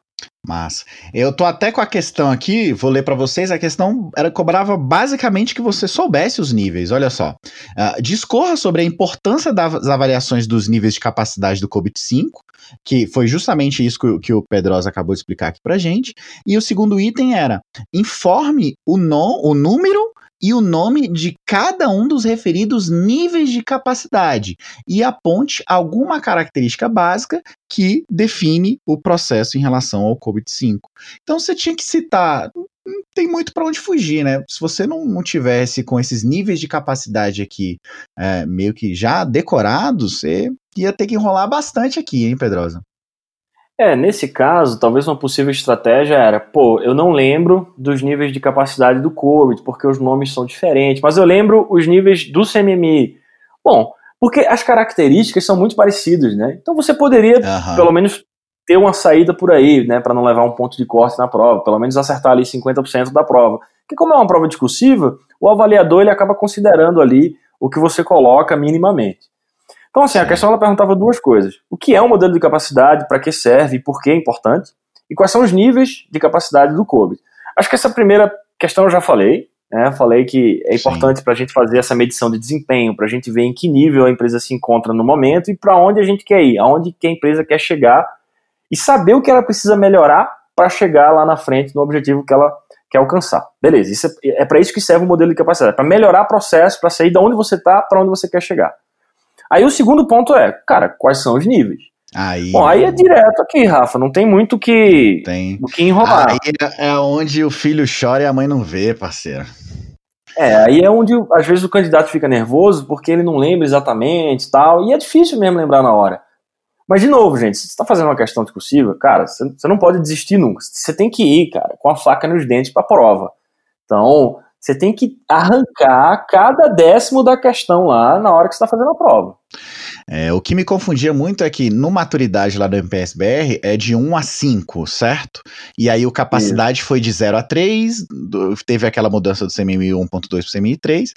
Mas eu tô até com a questão aqui, vou ler para vocês. A questão era cobrava basicamente que você soubesse os níveis. Olha só, uh, discorra sobre a importância das avaliações dos níveis de capacidade do COBIT 5, que foi justamente isso que, que o Pedrosa acabou de explicar aqui para gente. E o segundo item era informe o, no, o número e o nome de cada um dos referidos níveis de capacidade e aponte alguma característica básica que define o processo em relação ao COVID-5. Então você tinha que citar, não tem muito para onde fugir, né? Se você não, não tivesse com esses níveis de capacidade aqui é, meio que já decorados, você ia ter que enrolar bastante aqui, hein, Pedrosa? É, nesse caso, talvez uma possível estratégia era, pô, eu não lembro dos níveis de capacidade do COVID, porque os nomes são diferentes, mas eu lembro os níveis do CMMI. Bom, porque as características são muito parecidas, né? Então você poderia, uhum. pelo menos, ter uma saída por aí, né, para não levar um ponto de corte na prova, pelo menos acertar ali 50% da prova. Porque como é uma prova discursiva, o avaliador ele acaba considerando ali o que você coloca minimamente. Então, assim, a questão ela perguntava duas coisas. O que é um modelo de capacidade, para que serve e por que é importante? E quais são os níveis de capacidade do COVID? Acho que essa primeira questão eu já falei. Né? Falei que é importante para a gente fazer essa medição de desempenho, para a gente ver em que nível a empresa se encontra no momento e para onde a gente quer ir, aonde que a empresa quer chegar e saber o que ela precisa melhorar para chegar lá na frente no objetivo que ela quer alcançar. Beleza, isso é, é para isso que serve o modelo de capacidade, para melhorar o processo, para sair de onde você está para onde você quer chegar. Aí o segundo ponto é, cara, quais são os níveis? Aí, Bom, aí é direto aqui, Rafa, não tem muito que, tem. o que enrolar. Aí é onde o filho chora e a mãe não vê, parceiro. É, aí é onde às vezes o candidato fica nervoso porque ele não lembra exatamente e tal, e é difícil mesmo lembrar na hora. Mas, de novo, gente, se você está fazendo uma questão discursiva, cara, você não pode desistir nunca. Você tem que ir, cara, com a faca nos dentes para a prova. Então, você tem que arrancar cada décimo da questão lá na hora que você está fazendo a prova. É, o que me confundia muito é que no maturidade lá do MPSBR é de 1 a 5, certo? E aí o capacidade Isso. foi de 0 a 3, teve aquela mudança do CMI 1.2 para o CMI 3.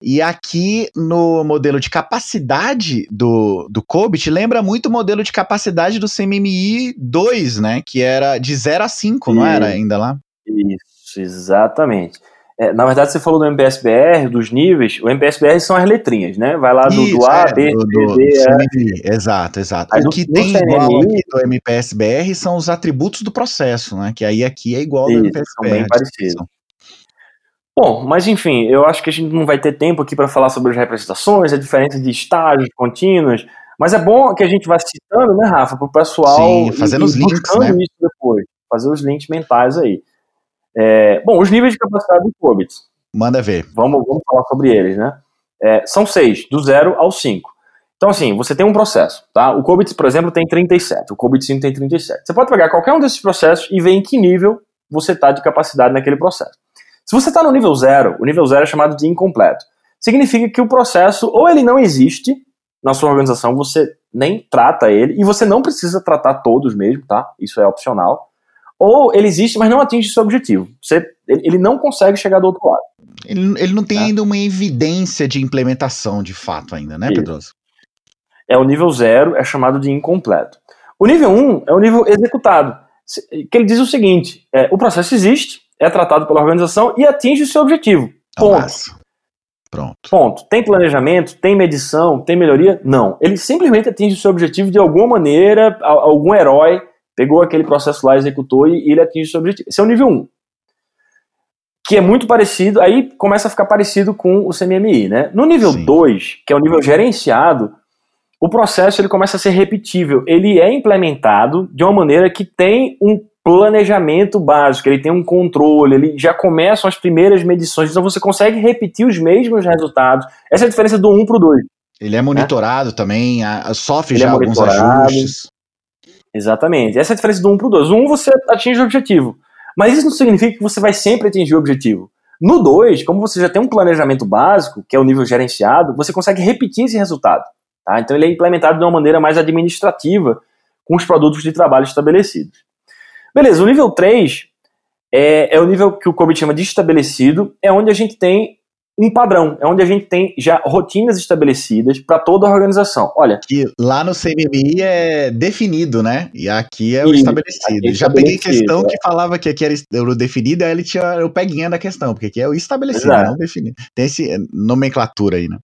E aqui no modelo de capacidade do, do COBIT, lembra muito o modelo de capacidade do CMMI 2, né? Que era de 0 a 5, não era ainda lá? Isso, exatamente. É, na verdade, você falou do MPSBR, dos níveis. O MPSBR são as letrinhas, né? Vai lá do, Isso, do A, é, B, do, C, D, E. Exato, exato. Aí o que tem CNMI, igual aqui do MPSBR são os atributos do processo, né? Que aí aqui é igual ao MPSBR. São bem parecidos. Bom, mas enfim, eu acho que a gente não vai ter tempo aqui para falar sobre as representações, a diferença de estágios contínuos, mas é bom que a gente vá citando, né, Rafa, para o pessoal Sim, fazendo os links, né? isso depois, fazer os links mentais aí. É, bom, os níveis de capacidade do COBIT. Manda ver. Vamos, vamos falar sobre eles, né? É, são seis, do zero ao cinco. Então, assim, você tem um processo, tá? O COBIT, por exemplo, tem 37, o COBIT 5 tem 37. Você pode pegar qualquer um desses processos e ver em que nível você está de capacidade naquele processo. Se você está no nível zero, o nível zero é chamado de incompleto. Significa que o processo ou ele não existe na sua organização, você nem trata ele, e você não precisa tratar todos mesmo, tá? Isso é opcional ou ele existe, mas não atinge seu objetivo. Você, ele não consegue chegar do outro lado. Ele, ele não tem tá? ainda uma evidência de implementação de fato ainda, né, Pedroso? É o nível zero, é chamado de incompleto. O nível 1 um é o nível executado, que ele diz o seguinte: é, o processo existe, é tratado pela organização e atinge o seu objetivo. Ponto. Nossa. Pronto. Ponto. Tem planejamento, tem medição, tem melhoria? Não. Ele simplesmente atinge o seu objetivo de alguma maneira, algum herói pegou aquele processo lá, executou e, ele atinge o seu objetivo. Esse é o nível 1. Que é muito parecido, aí começa a ficar parecido com o CMMI, né? No nível Sim. 2, que é o nível gerenciado, o processo ele começa a ser repetível. Ele é implementado de uma maneira que tem um planejamento básico, ele tem um controle, ele já começam as primeiras medições, então você consegue repetir os mesmos resultados. Essa é a diferença do 1 para o 2. Ele é monitorado né? também, sofre ele é já é alguns ajustes. Exatamente. Essa é a diferença do 1 para o 2. O 1 você atinge o objetivo. Mas isso não significa que você vai sempre atingir o objetivo. No 2, como você já tem um planejamento básico, que é o nível gerenciado, você consegue repetir esse resultado. Tá? Então ele é implementado de uma maneira mais administrativa com os produtos de trabalho estabelecidos. Beleza, o nível 3 é, é o nível que o COBIT chama de estabelecido, é onde a gente tem um padrão, é onde a gente tem já rotinas estabelecidas para toda a organização. Olha. Que lá no CMMI é definido, né? E aqui é o estabelecido. É já peguei questão é. que falava que aqui era o definido, aí ele tinha o peguinha da questão, porque aqui é o estabelecido, Exato. não definido. Tem esse eh, nomenclatura aí, né?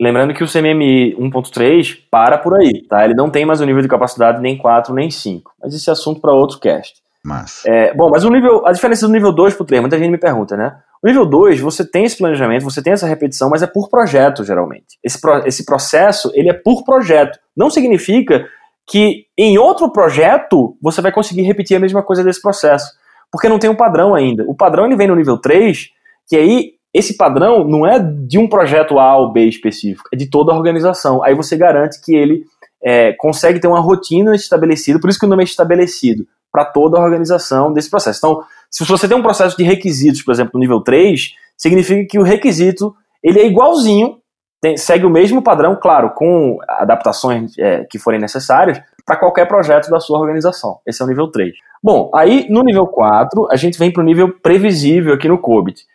Lembrando que o CMMI 1.3 para por aí, tá? Ele não tem mais o nível de capacidade nem 4 nem 5. Mas esse é assunto para outro cast. Mas. É, bom, mas o nível, a diferença do nível 2 para o 3, muita gente me pergunta, né? O nível 2, você tem esse planejamento, você tem essa repetição, mas é por projeto, geralmente. Esse, pro, esse processo, ele é por projeto. Não significa que em outro projeto você vai conseguir repetir a mesma coisa desse processo. Porque não tem um padrão ainda. O padrão ele vem no nível 3, que aí esse padrão não é de um projeto A ou B específico, é de toda a organização. Aí você garante que ele é, consegue ter uma rotina estabelecida, por isso que o nome é estabelecido, para toda a organização desse processo. Então, se você tem um processo de requisitos, por exemplo, no nível 3, significa que o requisito ele é igualzinho, tem, segue o mesmo padrão, claro, com adaptações é, que forem necessárias, para qualquer projeto da sua organização. Esse é o nível 3. Bom, aí no nível 4, a gente vem para o nível previsível aqui no COBIT.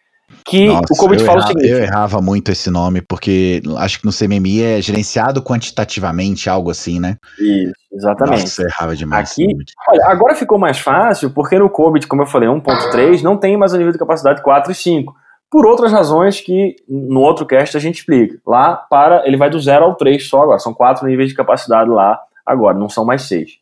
Que Nossa, o COBIT fala o seguinte. Eu errava muito esse nome, porque acho que no CMMI é gerenciado quantitativamente, algo assim, né? Isso, exatamente. Nossa, eu errava demais. Aqui, olha, agora ficou mais fácil, porque no COBIT, como eu falei, 1.3, não tem mais o nível de capacidade 4 e 5 por outras razões que no outro cast a gente explica. Lá para ele vai do 0 ao 3 só agora, são quatro níveis de capacidade lá agora, não são mais seis.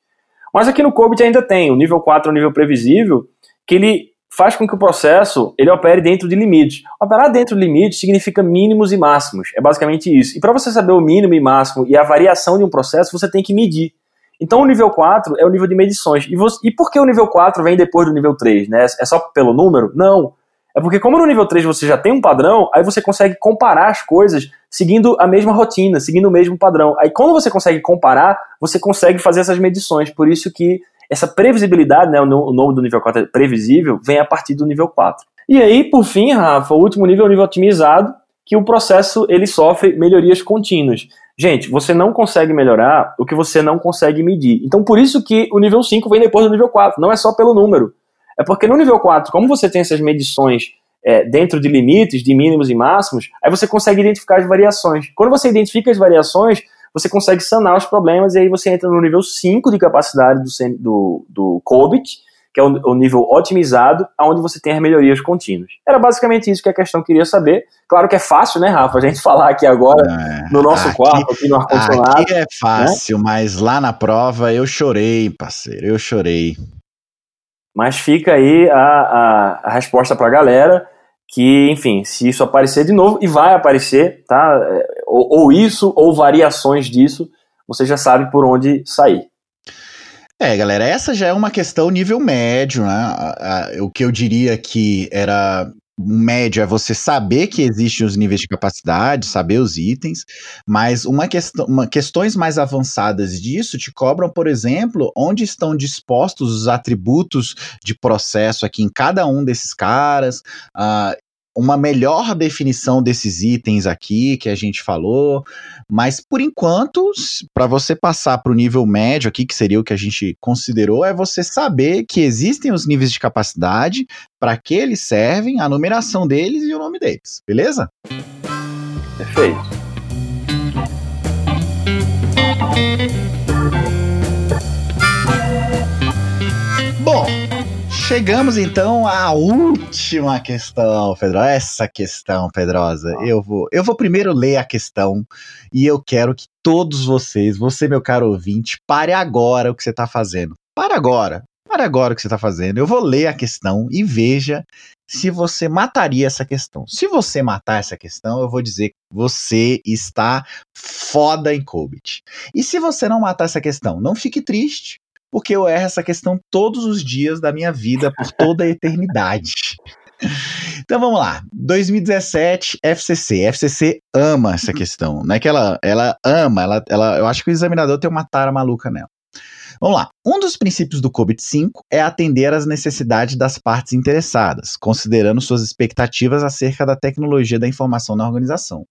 Mas aqui no COBIT ainda tem o nível 4 é o nível previsível, que ele faz com que o processo ele opere dentro de limites. Operar dentro de limites significa mínimos e máximos, é basicamente isso. E para você saber o mínimo e máximo e a variação de um processo, você tem que medir. Então o nível 4 é o nível de medições. E, você, e por que o nível 4 vem depois do nível 3? Né? É só pelo número? Não. É porque, como no nível 3 você já tem um padrão, aí você consegue comparar as coisas seguindo a mesma rotina, seguindo o mesmo padrão. Aí, quando você consegue comparar, você consegue fazer essas medições. Por isso que essa previsibilidade, né, o nome do nível 4 é previsível, vem a partir do nível 4. E aí, por fim, Rafa, o último nível é o nível otimizado, que o processo ele sofre melhorias contínuas. Gente, você não consegue melhorar o que você não consegue medir. Então, por isso que o nível 5 vem depois do nível 4, não é só pelo número. É porque no nível 4, como você tem essas medições é, dentro de limites, de mínimos e máximos, aí você consegue identificar as variações. Quando você identifica as variações, você consegue sanar os problemas e aí você entra no nível 5 de capacidade do, do, do COBIT, que é o, nível otimizado, onde você tem as melhorias contínuas. Era basicamente isso que a questão queria saber. Claro que é fácil, né, Rafa, a gente falar aqui agora é, no nosso aqui, quarto, aqui no ar-condicionado. Aqui é fácil, né? mas lá na prova eu chorei, parceiro, eu chorei. Mas fica aí a, a, a resposta para a galera que, enfim, se isso aparecer de novo, e vai aparecer, tá? É, ou, ou isso, ou variações disso, você já sabe por onde sair. É, galera, essa já é uma questão nível médio, né? O que eu diria que era médio é você saber que existem os níveis de capacidade, saber os itens, mas uma questão, uma, questões mais avançadas disso te cobram, por exemplo, onde estão dispostos os atributos de processo aqui em cada um desses caras, uh, uma melhor definição desses itens aqui que a gente falou, mas por enquanto, para você passar para o nível médio aqui, que seria o que a gente considerou, é você saber que existem os níveis de capacidade, para que eles servem, a numeração deles e o nome deles, beleza? Perfeito. Bom, Chegamos então à última questão, Pedro. Essa questão, Pedrosa. Eu vou, eu vou primeiro ler a questão e eu quero que todos vocês, você, meu caro ouvinte, pare agora o que você está fazendo. Para agora. Para agora o que você está fazendo. Eu vou ler a questão e veja se você mataria essa questão. Se você matar essa questão, eu vou dizer que você está foda em COVID. E se você não matar essa questão, não fique triste, porque eu erro essa questão todos os dias da minha vida, por toda a eternidade. Então vamos lá. 2017, FCC. FCC ama essa questão. Não é que ela, ela ama, ela, ela, eu acho que o examinador tem uma tara maluca nela. Vamos lá. Um dos princípios do COBIT-5 é atender às necessidades das partes interessadas, considerando suas expectativas acerca da tecnologia da informação na organização.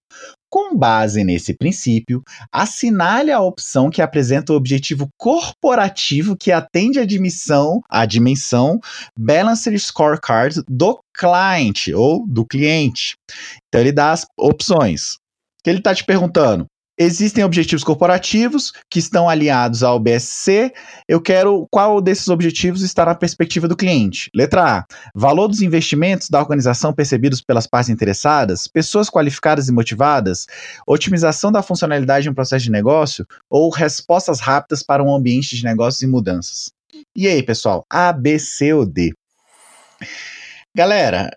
Com base nesse princípio, assinale a opção que apresenta o objetivo corporativo que atende à dimensão, à dimensão Balanced Scorecard do cliente ou do cliente. Então ele dá as opções. Que ele está te perguntando: Existem objetivos corporativos que estão alinhados ao BSC. Eu quero qual desses objetivos está na perspectiva do cliente. Letra A: valor dos investimentos da organização percebidos pelas partes interessadas, pessoas qualificadas e motivadas, otimização da funcionalidade de um processo de negócio ou respostas rápidas para um ambiente de negócios e mudanças. E aí, pessoal? A, B, C ou D? Galera,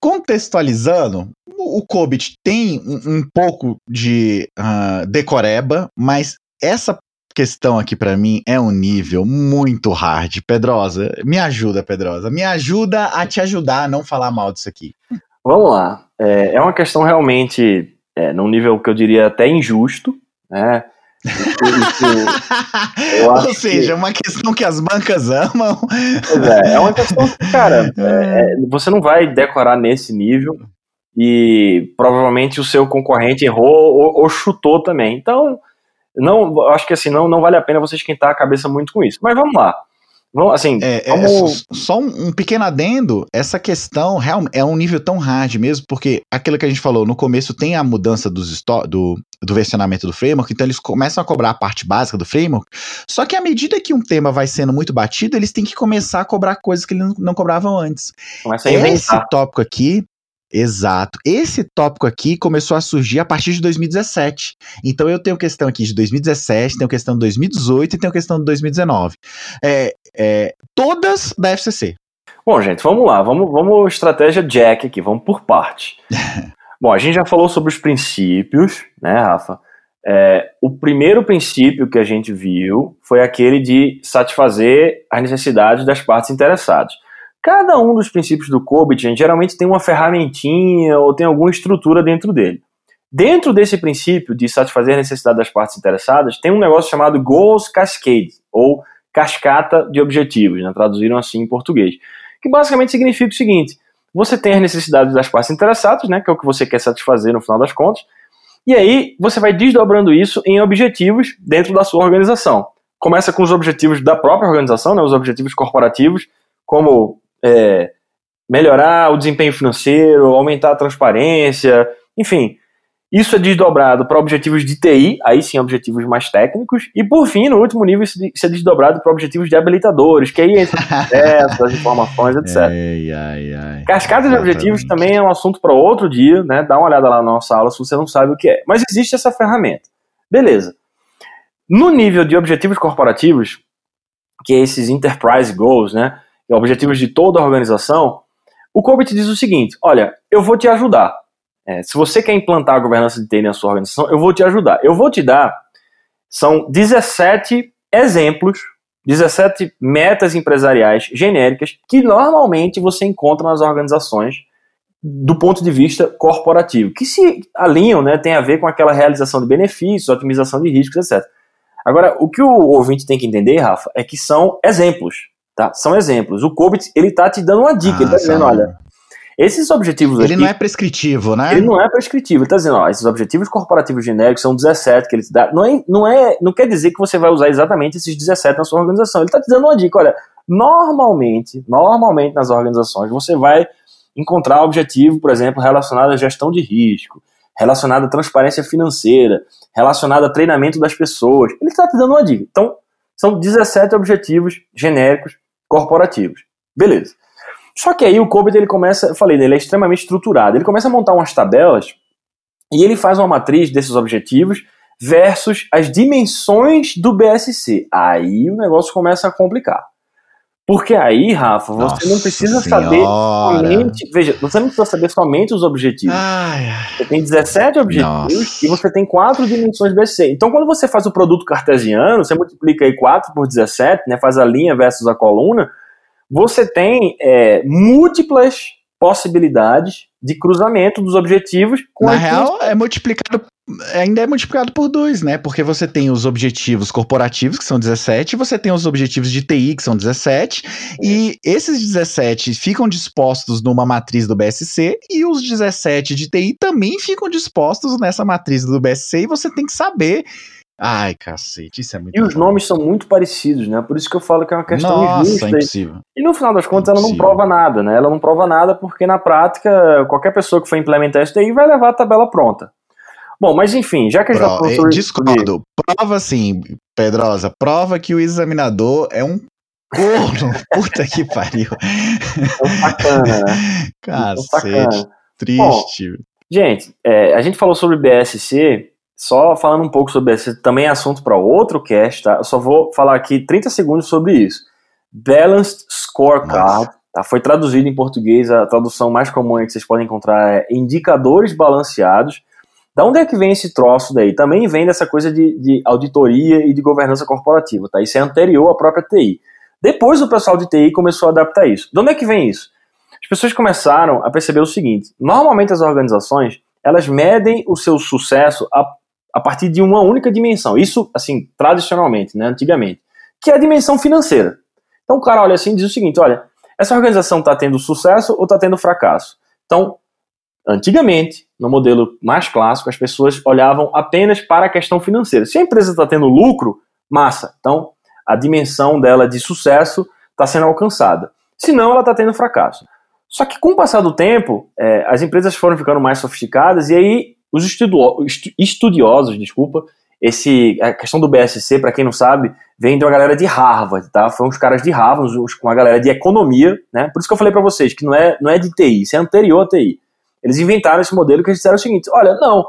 contextualizando, o Kobit tem um, um pouco de uh, decoreba, mas essa questão aqui para mim é um nível muito hard. Pedrosa, me ajuda, Pedrosa. Me ajuda a te ajudar a não falar mal disso aqui. Vamos lá. É, é uma questão realmente, é, num nível que eu diria até injusto, né? Ou seja, é uma questão que as bancas amam. Pois é, é uma questão que, cara, é, é, você não vai decorar nesse nível e provavelmente o seu concorrente errou ou, ou chutou também. Então, não, acho que assim, não, não vale a pena você esquentar a cabeça muito com isso. Mas vamos lá. Vamos, assim, é, é vamos... só um, um, pequeno adendo, essa questão real, é um nível tão hard mesmo, porque aquilo que a gente falou, no começo tem a mudança dos do, do versionamento do framework, então eles começam a cobrar a parte básica do framework, só que à medida que um tema vai sendo muito batido, eles têm que começar a cobrar coisas que eles não, não cobravam antes. Começa a inventar. Esse tópico aqui Exato. Esse tópico aqui começou a surgir a partir de 2017. Então eu tenho questão aqui de 2017, tenho questão de 2018 e tenho questão de 2019. É, é, todas da FCC. Bom, gente, vamos lá. Vamos, vamos estratégia Jack aqui, vamos por parte. Bom, a gente já falou sobre os princípios, né, Rafa? É, o primeiro princípio que a gente viu foi aquele de satisfazer as necessidades das partes interessadas. Cada um dos princípios do gente, geralmente tem uma ferramentinha ou tem alguma estrutura dentro dele. Dentro desse princípio de satisfazer a necessidade das partes interessadas, tem um negócio chamado Goals Cascade, ou cascata de objetivos, né? traduziram assim em português, que basicamente significa o seguinte: você tem as necessidades das partes interessadas, né, que é o que você quer satisfazer no final das contas, e aí você vai desdobrando isso em objetivos dentro da sua organização. Começa com os objetivos da própria organização, né, os objetivos corporativos, como é, melhorar o desempenho financeiro, aumentar a transparência, enfim. Isso é desdobrado para objetivos de TI, aí sim objetivos mais técnicos, e por fim, no último nível, isso é desdobrado para objetivos de habilitadores, que aí entra as informações, etc. Ai, ai, ai. Cascata de objetivos também é um assunto para outro dia, né? Dá uma olhada lá na nossa aula se você não sabe o que é. Mas existe essa ferramenta. Beleza. No nível de objetivos corporativos, que é esses enterprise goals, né? Objetivos de toda a organização, o COBIT diz o seguinte: olha, eu vou te ajudar. É, se você quer implantar a governança de TI na sua organização, eu vou te ajudar. Eu vou te dar, são 17 exemplos, 17 metas empresariais genéricas que normalmente você encontra nas organizações do ponto de vista corporativo, que se alinham, né, tem a ver com aquela realização de benefícios, otimização de riscos, etc. Agora, o que o ouvinte tem que entender, Rafa, é que são exemplos. Tá? São exemplos. O COBIT, ele tá te dando uma dica, ah, ele tá dizendo, olha, esses objetivos Ele aqui, não é prescritivo, né? Ele não é prescritivo. Ele tá dizendo, ó, esses objetivos corporativos genéricos são 17 que ele te dá. Não, é, não, é, não quer dizer que você vai usar exatamente esses 17 na sua organização. Ele tá te dando uma dica, olha, normalmente, normalmente nas organizações você vai encontrar objetivo, por exemplo, relacionado à gestão de risco, relacionado à transparência financeira, relacionado a treinamento das pessoas. Ele está te dando uma dica. Então, são 17 objetivos genéricos corporativos. Beleza. Só que aí o Cobit ele começa, eu falei, ele é extremamente estruturado. Ele começa a montar umas tabelas e ele faz uma matriz desses objetivos versus as dimensões do BSC. Aí o negócio começa a complicar. Porque aí, Rafa, você Nossa não precisa senhora. saber somente. Veja, você não precisa saber somente os objetivos. Ai, Você tem 17 objetivos Nossa. e você tem quatro dimensões BC. Então, quando você faz o produto cartesiano, você multiplica aí 4 por 17, né, faz a linha versus a coluna, você tem é, múltiplas possibilidades de cruzamento dos objetivos. Na real, é multiplicado ainda é multiplicado por dois, né? Porque você tem os objetivos corporativos, que são 17, você tem os objetivos de TI, que são 17, e esses 17 ficam dispostos numa matriz do BSC, e os 17 de TI também ficam dispostos nessa matriz do BSC, e você tem que saber. Ai, cacete, isso é muito E bom. os nomes são muito parecidos, né? Por isso que eu falo que é uma questão Nossa, injusta. É impossível. E no final das contas, ela não prova nada, né? Ela não prova nada porque na prática, qualquer pessoa que for implementar isso daí vai levar a tabela pronta. Bom, mas enfim, já que a gente tá falando sobre... Discordo. Prova sim, Pedrosa, prova que o examinador é um corno. Puta que pariu. É um sacana, né? Cacete, triste. Bom, gente, é, a gente falou sobre BSC, só falando um pouco sobre BSC, também é assunto para outro cast, tá? Eu só vou falar aqui 30 segundos sobre isso. Balanced Scorecard. Tá? Foi traduzido em português, a tradução mais comum que vocês podem encontrar é indicadores balanceados. Da onde é que vem esse troço daí? Também vem dessa coisa de, de auditoria e de governança corporativa, tá? Isso é anterior à própria TI. Depois o pessoal de TI começou a adaptar isso. De onde é que vem isso? As pessoas começaram a perceber o seguinte: normalmente as organizações elas medem o seu sucesso a, a partir de uma única dimensão. Isso, assim, tradicionalmente, né, antigamente, que é a dimensão financeira. Então o cara olha assim e diz o seguinte: olha, essa organização está tendo sucesso ou está tendo fracasso? Então, antigamente, no modelo mais clássico, as pessoas olhavam apenas para a questão financeira. Se a empresa está tendo lucro, massa. Então, a dimensão dela de sucesso está sendo alcançada. Se não, ela está tendo fracasso. Só que com o passar do tempo, é, as empresas foram ficando mais sofisticadas e aí os estudiosos, desculpa, esse, a questão do BSC, para quem não sabe, vem de uma galera de Harvard, tá? Foi uns caras de Harvard, com uma galera de economia, né? Por isso que eu falei para vocês que não é, não é de TI, isso é anterior à TI. Eles inventaram esse modelo que eles disseram o seguinte: olha, não,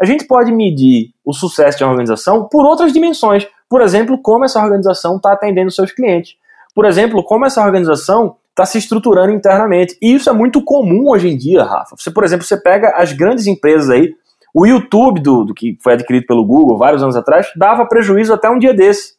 a gente pode medir o sucesso de uma organização por outras dimensões. Por exemplo, como essa organização está atendendo seus clientes. Por exemplo, como essa organização está se estruturando internamente. E isso é muito comum hoje em dia, Rafa. Você, por exemplo, você pega as grandes empresas aí, o YouTube, do, do que foi adquirido pelo Google vários anos atrás, dava prejuízo até um dia desse.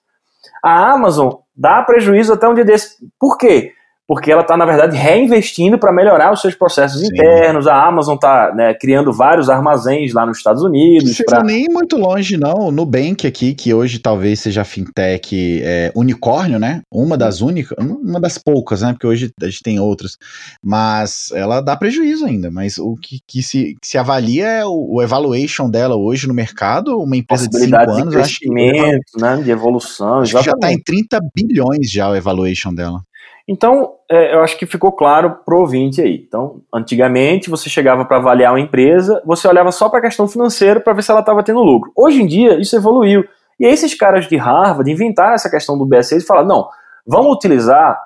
A Amazon dá prejuízo até um dia desse. Por quê? Porque ela está, na verdade, reinvestindo para melhorar os seus processos Sim. internos. A Amazon está né, criando vários armazéns lá nos Estados Unidos. Não pra... nem muito longe, não. O Nubank aqui, que hoje talvez seja fintech é, unicórnio, né? Uma das únicas, uma das poucas, né? Porque hoje a gente tem outras. Mas ela dá prejuízo ainda. Mas o que, que se, se avalia é o, o evaluation dela hoje no mercado, uma empresa de 5 anos, de acho que. Né, de evolução, acho já está em 30 bilhões já o evaluation dela. Então, é, eu acho que ficou claro pro ouvinte aí. Então, antigamente, você chegava para avaliar uma empresa, você olhava só para a questão financeira para ver se ela estava tendo lucro. Hoje em dia, isso evoluiu. E aí, esses caras de Harvard inventaram essa questão do BSC e falaram: não, vamos utilizar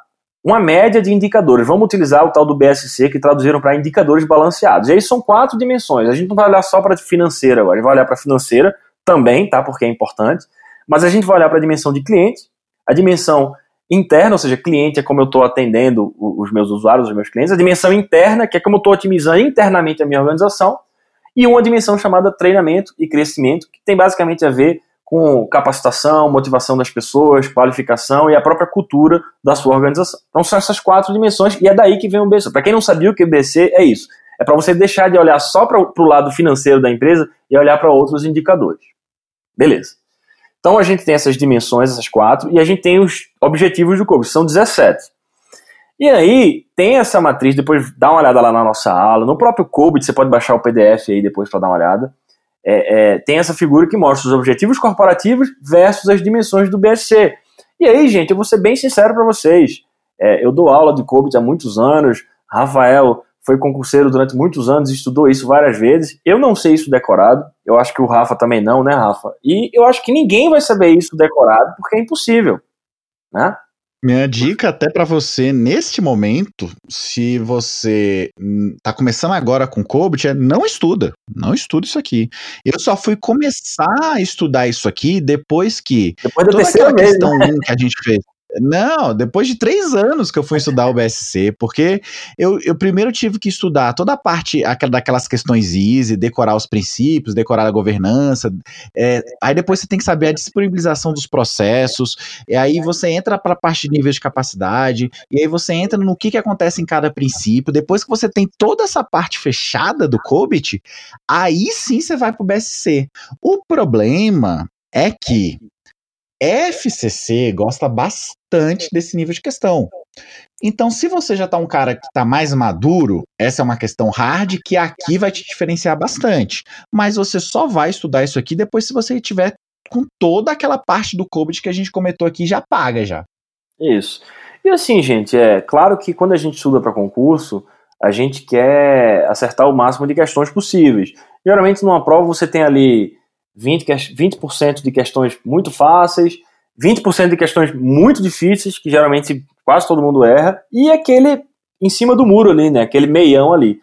uma média de indicadores, vamos utilizar o tal do BSC que traduziram para indicadores balanceados. E aí são quatro dimensões. A gente não vai olhar só para financeira agora, a gente vai olhar para financeira também, tá? Porque é importante. Mas a gente vai olhar para a dimensão de cliente, a dimensão interna, ou seja, cliente é como eu estou atendendo os meus usuários, os meus clientes, a dimensão interna, que é como eu estou otimizando internamente a minha organização, e uma dimensão chamada treinamento e crescimento, que tem basicamente a ver com capacitação, motivação das pessoas, qualificação e a própria cultura da sua organização. Então são essas quatro dimensões e é daí que vem o BC. Para quem não sabia o que é BC, é isso. É para você deixar de olhar só para o lado financeiro da empresa e olhar para outros indicadores. Beleza. Então a gente tem essas dimensões, essas quatro, e a gente tem os objetivos do COBIT, são 17. E aí tem essa matriz, depois dá uma olhada lá na nossa aula, no próprio COBIT, você pode baixar o PDF aí depois para dar uma olhada. É, é, tem essa figura que mostra os objetivos corporativos versus as dimensões do BSC. E aí, gente, eu vou ser bem sincero para vocês. É, eu dou aula de COBIT há muitos anos, Rafael foi concurseiro durante muitos anos, estudou isso várias vezes. Eu não sei isso decorado, eu acho que o Rafa também não, né, Rafa? E eu acho que ninguém vai saber isso decorado, porque é impossível, né? Minha dica até para você neste momento, se você tá começando agora com COBIT, é não estuda, não estuda isso aqui. Eu só fui começar a estudar isso aqui depois que depois da terceira vez, questão né? que a gente fez. Não, depois de três anos que eu fui estudar o BSC, porque eu, eu primeiro tive que estudar toda a parte daquelas questões easy, decorar os princípios, decorar a governança. É, aí depois você tem que saber a disponibilização dos processos, e aí você entra para a parte de nível de capacidade, e aí você entra no que, que acontece em cada princípio. Depois que você tem toda essa parte fechada do COBIT, aí sim você vai para o BSC. O problema é que FCC gosta bastante desse nível de questão. Então, se você já está um cara que está mais maduro, essa é uma questão hard que aqui vai te diferenciar bastante. Mas você só vai estudar isso aqui depois se você tiver com toda aquela parte do COBIT que a gente comentou aqui já paga já. Isso. E assim, gente, é claro que quando a gente estuda para concurso, a gente quer acertar o máximo de questões possíveis. Geralmente numa prova você tem ali 20%, 20 de questões muito fáceis, 20% de questões muito difíceis, que geralmente quase todo mundo erra, e aquele em cima do muro ali, né? Aquele meião ali.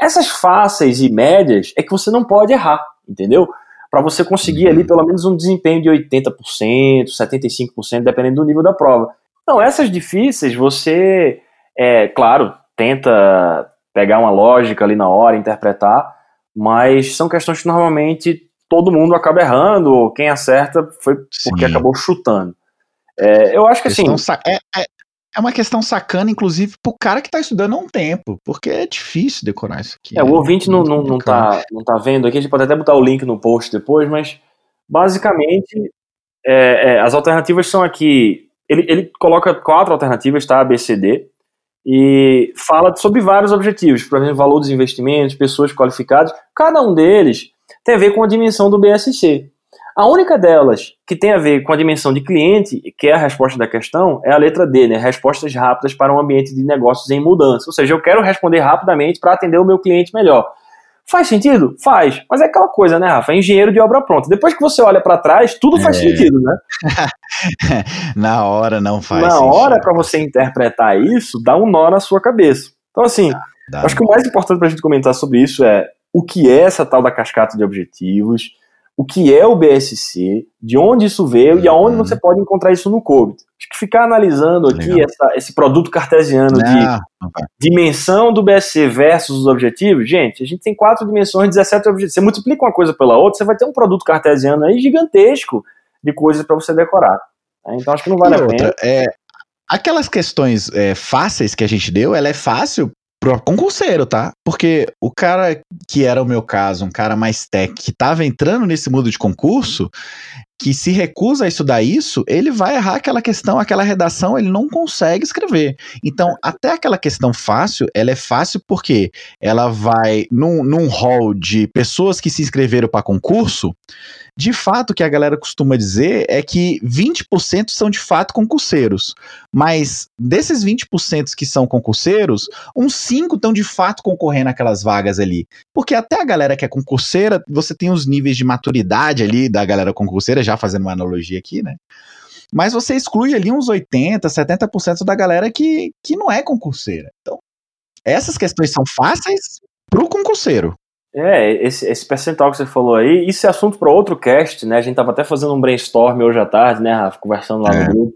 Essas fáceis e médias é que você não pode errar, entendeu? Para você conseguir ali pelo menos um desempenho de 80%, 75%, dependendo do nível da prova. Então, essas difíceis, você é claro, tenta pegar uma lógica ali na hora, interpretar, mas são questões que normalmente todo mundo acaba errando, ou quem acerta foi porque Sim. acabou chutando. É, eu acho que assim. É, é, é, uma questão sacana, inclusive, pro cara que tá estudando há um tempo, porque é difícil decorar isso aqui. É, o ouvinte não, não, não, tá, não tá vendo aqui, a gente pode até botar o link no post depois, mas basicamente é, é, as alternativas são aqui. Ele, ele coloca quatro alternativas, tá? ABCD, e fala sobre vários objetivos, por exemplo, valor dos investimentos, pessoas qualificadas. Cada um deles tem a ver com a dimensão do BSC. A única delas que tem a ver com a dimensão de cliente, que é a resposta da questão, é a letra D, né? Respostas rápidas para um ambiente de negócios em mudança. Ou seja, eu quero responder rapidamente para atender o meu cliente melhor. Faz sentido? Faz. Mas é aquela coisa, né, Rafa? É engenheiro de obra pronta. Depois que você olha para trás, tudo faz é. sentido, né? na hora não faz Na sentido. hora, para você interpretar isso, dá um nó na sua cabeça. Então, assim, dá, dá. acho que o mais importante para a gente comentar sobre isso é o que é essa tal da cascata de objetivos, o que é o BSC, de onde isso veio uhum. e aonde você pode encontrar isso no COBIT. Acho que ficar analisando aqui essa, esse produto cartesiano Não. de dimensão do BSC versus os objetivos, gente, a gente tem quatro dimensões, 17 objetivos. Você multiplica uma coisa pela outra, você vai ter um produto cartesiano aí gigantesco de coisas para você decorar. Né? Então acho que não vale e a outra, pena. É, aquelas questões é, fáceis que a gente deu, ela é fácil pro concurseiro, tá? Porque o cara que era o meu caso, um cara mais tech, que tava entrando nesse mundo de concurso, que se recusa a estudar isso, ele vai errar aquela questão, aquela redação, ele não consegue escrever. Então, até aquela questão fácil, ela é fácil porque ela vai num, num hall de pessoas que se inscreveram para concurso, de fato, o que a galera costuma dizer é que 20% são de fato concurseiros. Mas desses 20% que são concurseiros, uns 5 estão de fato concorrendo aquelas vagas ali. Porque até a galera que é concurseira, você tem os níveis de maturidade ali da galera concurseira, já fazendo uma analogia aqui, né? Mas você exclui ali uns 80, 70% da galera que, que não é concurseira. Então, essas questões são fáceis pro concurseiro. É, esse, esse percentual que você falou aí, isso é assunto para outro cast, né? A gente tava até fazendo um brainstorm hoje à tarde, né, Rafa? Conversando lá é. no grupo.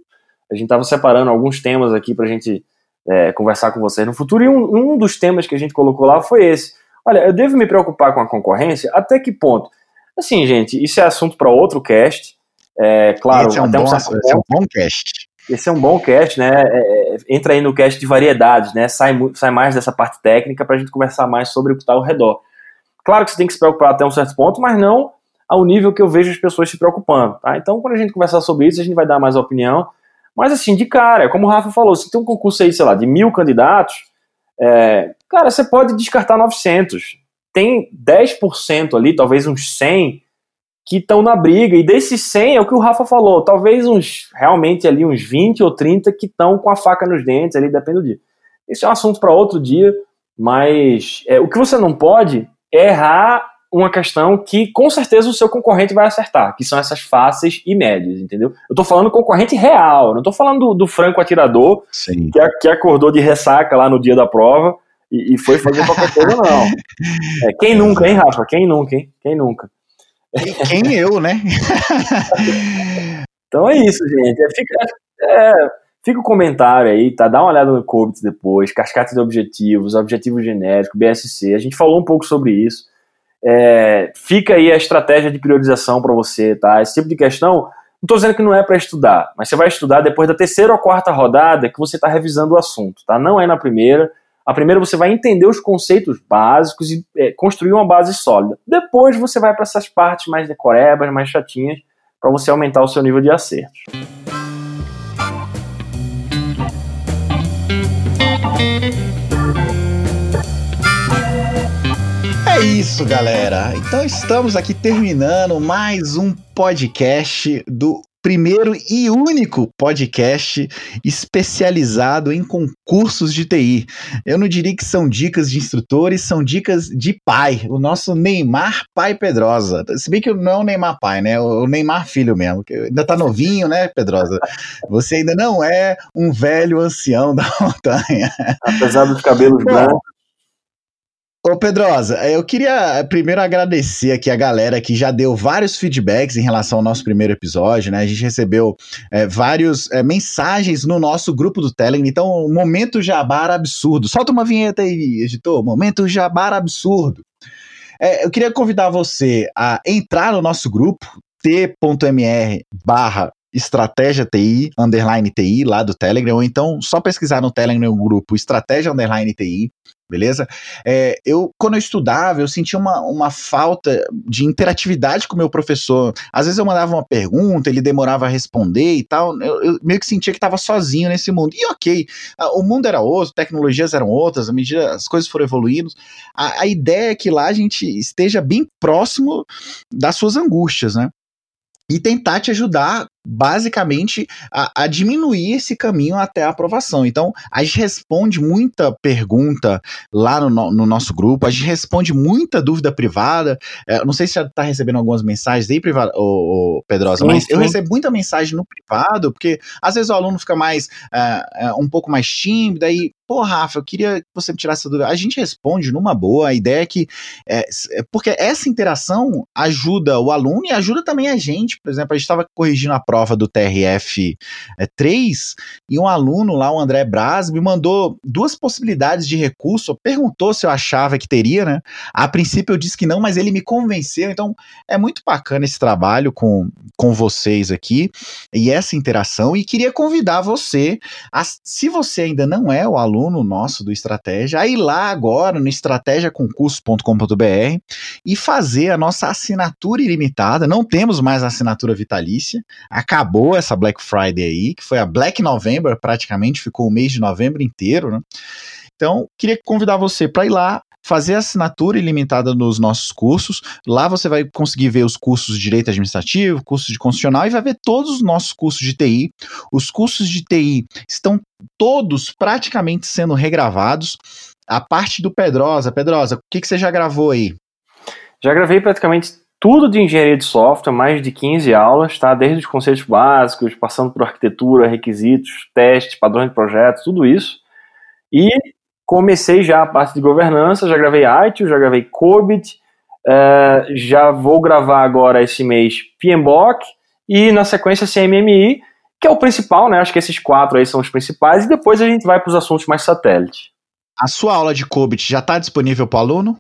A gente tava separando alguns temas aqui pra gente é, conversar com vocês no futuro, e um, um dos temas que a gente colocou lá foi esse. Olha, eu devo me preocupar com a concorrência? Até que ponto? Assim, gente, isso é assunto para outro cast. É, claro, esse é um, até bom, um esse é um bom cast. Esse é um bom cast, né? É, entra aí no cast de variedades, né? Sai, sai mais dessa parte técnica para a gente conversar mais sobre o que está ao redor. Claro que você tem que se preocupar até um certo ponto, mas não ao nível que eu vejo as pessoas se preocupando, tá? Então, quando a gente conversar sobre isso, a gente vai dar mais opinião. Mas, assim, de cara, como o Rafa falou, se tem um concurso aí, sei lá, de mil candidatos, é, cara, você pode descartar 900. Tem 10% ali, talvez uns 100, que estão na briga. E desses 100, é o que o Rafa falou, talvez uns, realmente ali, uns 20 ou 30 que estão com a faca nos dentes ali, depende do dia. Esse é um assunto para outro dia, mas é, o que você não pode errar uma questão que com certeza o seu concorrente vai acertar, que são essas fáceis e médias, entendeu? Eu tô falando concorrente real, não tô falando do, do franco atirador que, que, acordou de ressaca lá no dia da prova e, e foi fazer qualquer coisa, não. É, quem nunca, hein, Rafa? Quem nunca, hein? Quem nunca? Quem eu, né? então é isso, gente. É, fica, é, fica o comentário aí, tá? Dá uma olhada no COBIT depois, cascata de objetivos, objetivo genérico, BSC. A gente falou um pouco sobre isso. É, fica aí a estratégia de priorização para você, tá? Esse tipo de questão, não estou dizendo que não é para estudar, mas você vai estudar depois da terceira ou quarta rodada que você está revisando o assunto, tá? Não é na primeira. A primeira você vai entender os conceitos básicos e é, construir uma base sólida. Depois você vai para essas partes mais decorebas, mais chatinhas, para você aumentar o seu nível de acerto. É isso, galera. Então estamos aqui terminando mais um podcast do primeiro e único podcast especializado em concursos de TI. Eu não diria que são dicas de instrutores, são dicas de pai, o nosso Neymar Pai Pedrosa. Se bem que não é o Neymar Pai, né? O Neymar Filho mesmo, que ainda tá novinho, né, Pedrosa? Você ainda não é um velho ancião da montanha. Apesar dos cabelos brancos Ô Pedrosa, eu queria primeiro agradecer aqui a galera que já deu vários feedbacks em relação ao nosso primeiro episódio, né? A gente recebeu é, vários é, mensagens no nosso grupo do Telegram, então, momento jabar absurdo. Solta uma vinheta aí, editor, momento jabar absurdo. É, eu queria convidar você a entrar no nosso grupo, t.mr barra Estratégia TI, underline TI, lá do Telegram, ou então só pesquisar no Telegram o grupo Estratégia Underline TI, beleza? É, eu, quando eu estudava, eu sentia uma, uma falta de interatividade com o meu professor. Às vezes eu mandava uma pergunta, ele demorava a responder e tal. Eu, eu meio que sentia que estava sozinho nesse mundo. E ok, o mundo era outro, tecnologias eram outras, à medida as coisas foram evoluindo. A, a ideia é que lá a gente esteja bem próximo das suas angústias, né? e tentar te ajudar basicamente a, a, diminuir esse caminho até a aprovação. Então, a gente responde muita pergunta lá no, no nosso grupo, a gente responde muita dúvida privada. É, não sei se já está recebendo algumas mensagens aí, privado, ô, ô, Pedrosa, mas eu recebo muita mensagem no privado, porque às vezes o aluno fica mais é, é, um pouco mais tímido, aí Pô, Rafa, eu queria que você me tirasse essa dúvida. A gente responde numa boa. A ideia é que. É, é porque essa interação ajuda o aluno e ajuda também a gente. Por exemplo, a gente estava corrigindo a prova do TRF 3 é, e um aluno lá, o André Braz, me mandou duas possibilidades de recurso. Perguntou se eu achava que teria, né? A princípio eu disse que não, mas ele me convenceu. Então é muito bacana esse trabalho com, com vocês aqui e essa interação. E queria convidar você, a, se você ainda não é o aluno, nosso do Estratégia a ir lá agora no estratégiaconcurso.com.br e fazer a nossa assinatura ilimitada. Não temos mais assinatura vitalícia. Acabou essa Black Friday aí, que foi a Black November, praticamente ficou o mês de novembro inteiro, né? Então, queria convidar você para ir lá, fazer assinatura ilimitada nos nossos cursos. Lá você vai conseguir ver os cursos de direito administrativo, cursos de constitucional e vai ver todos os nossos cursos de TI. Os cursos de TI estão todos praticamente sendo regravados. A parte do Pedrosa, Pedrosa, o que, que você já gravou aí? Já gravei praticamente tudo de engenharia de software, mais de 15 aulas, tá? Desde os conceitos básicos, passando por arquitetura, requisitos, testes, padrões de projetos, tudo isso. E comecei já a parte de governança, já gravei ITIL, já gravei COBIT, uh, já vou gravar agora esse mês PMBOK e na sequência CMMI, que é o principal, né? Acho que esses quatro aí são os principais, e depois a gente vai para os assuntos mais satélite. A sua aula de COBIT já está disponível para o aluno?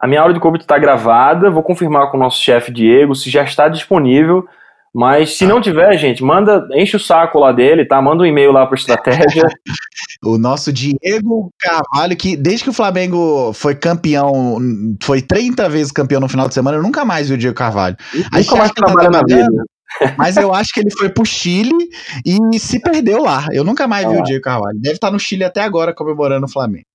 A minha aula de COBIT está gravada, vou confirmar com o nosso chefe Diego se já está disponível. Mas se não tiver, gente, manda, enche o saco lá dele, tá? Manda um e-mail lá para estratégia. o nosso Diego Carvalho, que desde que o Flamengo foi campeão, foi 30 vezes campeão no final de semana, eu nunca mais vi o Diego Carvalho. Nunca mais trabalha na vida. Mas eu acho que ele foi pro Chile e se perdeu lá. Eu nunca mais ah. vi o Diego Carvalho. Deve estar no Chile até agora comemorando o Flamengo.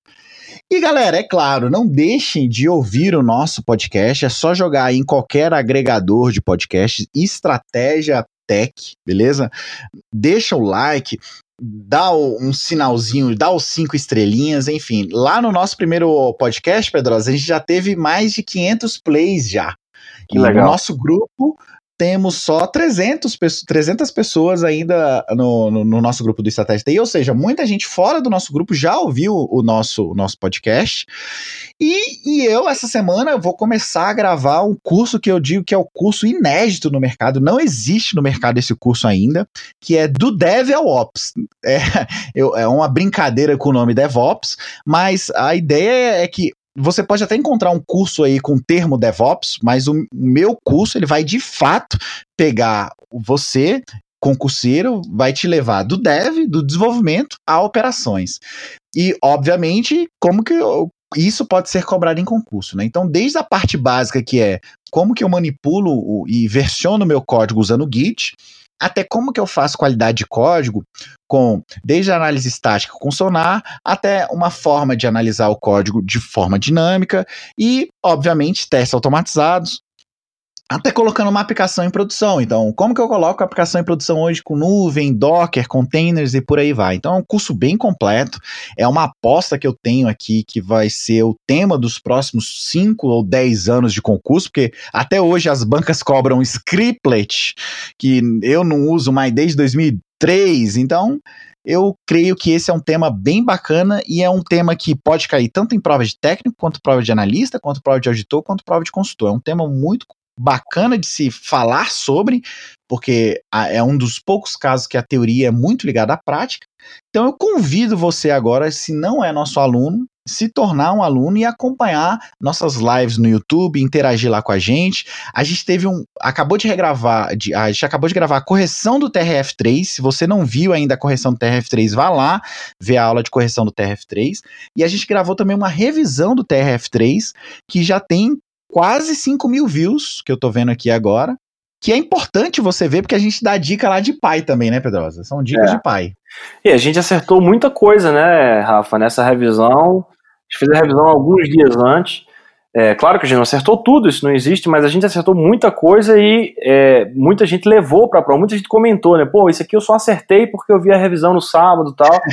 E galera, é claro, não deixem de ouvir o nosso podcast. É só jogar em qualquer agregador de podcast, Estratégia Tech, beleza? Deixa o like, dá um sinalzinho, dá os cinco estrelinhas, enfim. Lá no nosso primeiro podcast, Pedrosa, a gente já teve mais de 500 plays já. Que e legal. o nosso grupo temos só 300, 300 pessoas ainda no, no, no nosso grupo do Estratégia TI, ou seja, muita gente fora do nosso grupo já ouviu o nosso, o nosso podcast. E, e eu, essa semana, vou começar a gravar um curso que eu digo que é o curso inédito no mercado, não existe no mercado esse curso ainda, que é do Dev ao Ops. É, é uma brincadeira com o nome DevOps, mas a ideia é que você pode até encontrar um curso aí com o termo DevOps, mas o meu curso ele vai de fato pegar você concurseiro vai te levar do dev, do desenvolvimento a operações. E, obviamente, como que isso pode ser cobrado em concurso, né? Então, desde a parte básica que é como que eu manipulo e versiono meu código usando o Git, até como que eu faço qualidade de código com desde a análise estática com Sonar até uma forma de analisar o código de forma dinâmica e, obviamente, testes automatizados, até colocando uma aplicação em produção. Então, como que eu coloco a aplicação em produção hoje com nuvem, Docker, containers e por aí vai? Então, é um curso bem completo. É uma aposta que eu tenho aqui que vai ser o tema dos próximos 5 ou 10 anos de concurso, porque até hoje as bancas cobram scriptlet, que eu não uso mais desde 2003. Então, eu creio que esse é um tema bem bacana e é um tema que pode cair tanto em prova de técnico, quanto prova de analista, quanto prova de auditor, quanto prova de consultor. É um tema muito bacana de se falar sobre, porque é um dos poucos casos que a teoria é muito ligada à prática. Então eu convido você agora, se não é nosso aluno, se tornar um aluno e acompanhar nossas lives no YouTube, interagir lá com a gente. A gente teve um. Acabou de regravar, de, a gente acabou de gravar a correção do TRF3. Se você não viu ainda a correção do TRF3, vá lá ver a aula de correção do TRF3. E a gente gravou também uma revisão do TRF3, que já tem quase 5 mil views, que eu tô vendo aqui agora. Que é importante você ver, porque a gente dá dica lá de pai também, né, Pedrosa? São dicas é. de pai. E a gente acertou muita coisa, né, Rafa, nessa revisão gente fez a revisão alguns dias antes. É, claro que a gente não acertou tudo, isso não existe, mas a gente acertou muita coisa e é, muita gente levou para a prova, muita gente comentou, né? Pô, isso aqui eu só acertei porque eu vi a revisão no sábado e tal.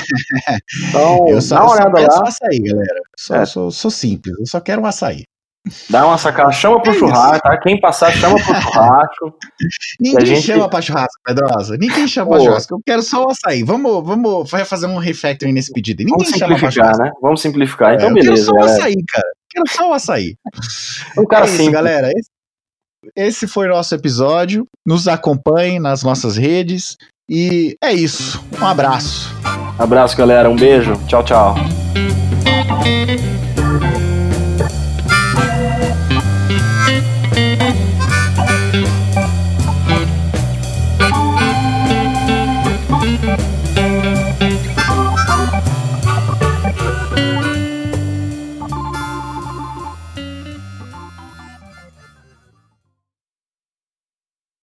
Então, eu só, dá uma olhada lá. Só açaí, galera. Só, é. sou, sou simples, eu só quero um açaí. Dá uma sacada, chama pro é churrasco, tá? Quem passar, chama pro churrasco. Ninguém gente... chama pra churrasco, Pedrosa. Ninguém chama Pô. pra churrasco. Eu quero só o açaí. Vamos, vamos fazer um refactoring nesse pedido. Ninguém vamos chama pra churrasco. né? Vamos simplificar. Então, é, beleza. Eu quero só o açaí, cara. Eu quero só o açaí. Um cara é isso, simples. galera. Esse, esse foi o nosso episódio. Nos acompanhe nas nossas redes. E é isso. Um abraço. Abraço, galera. Um beijo. Tchau, tchau.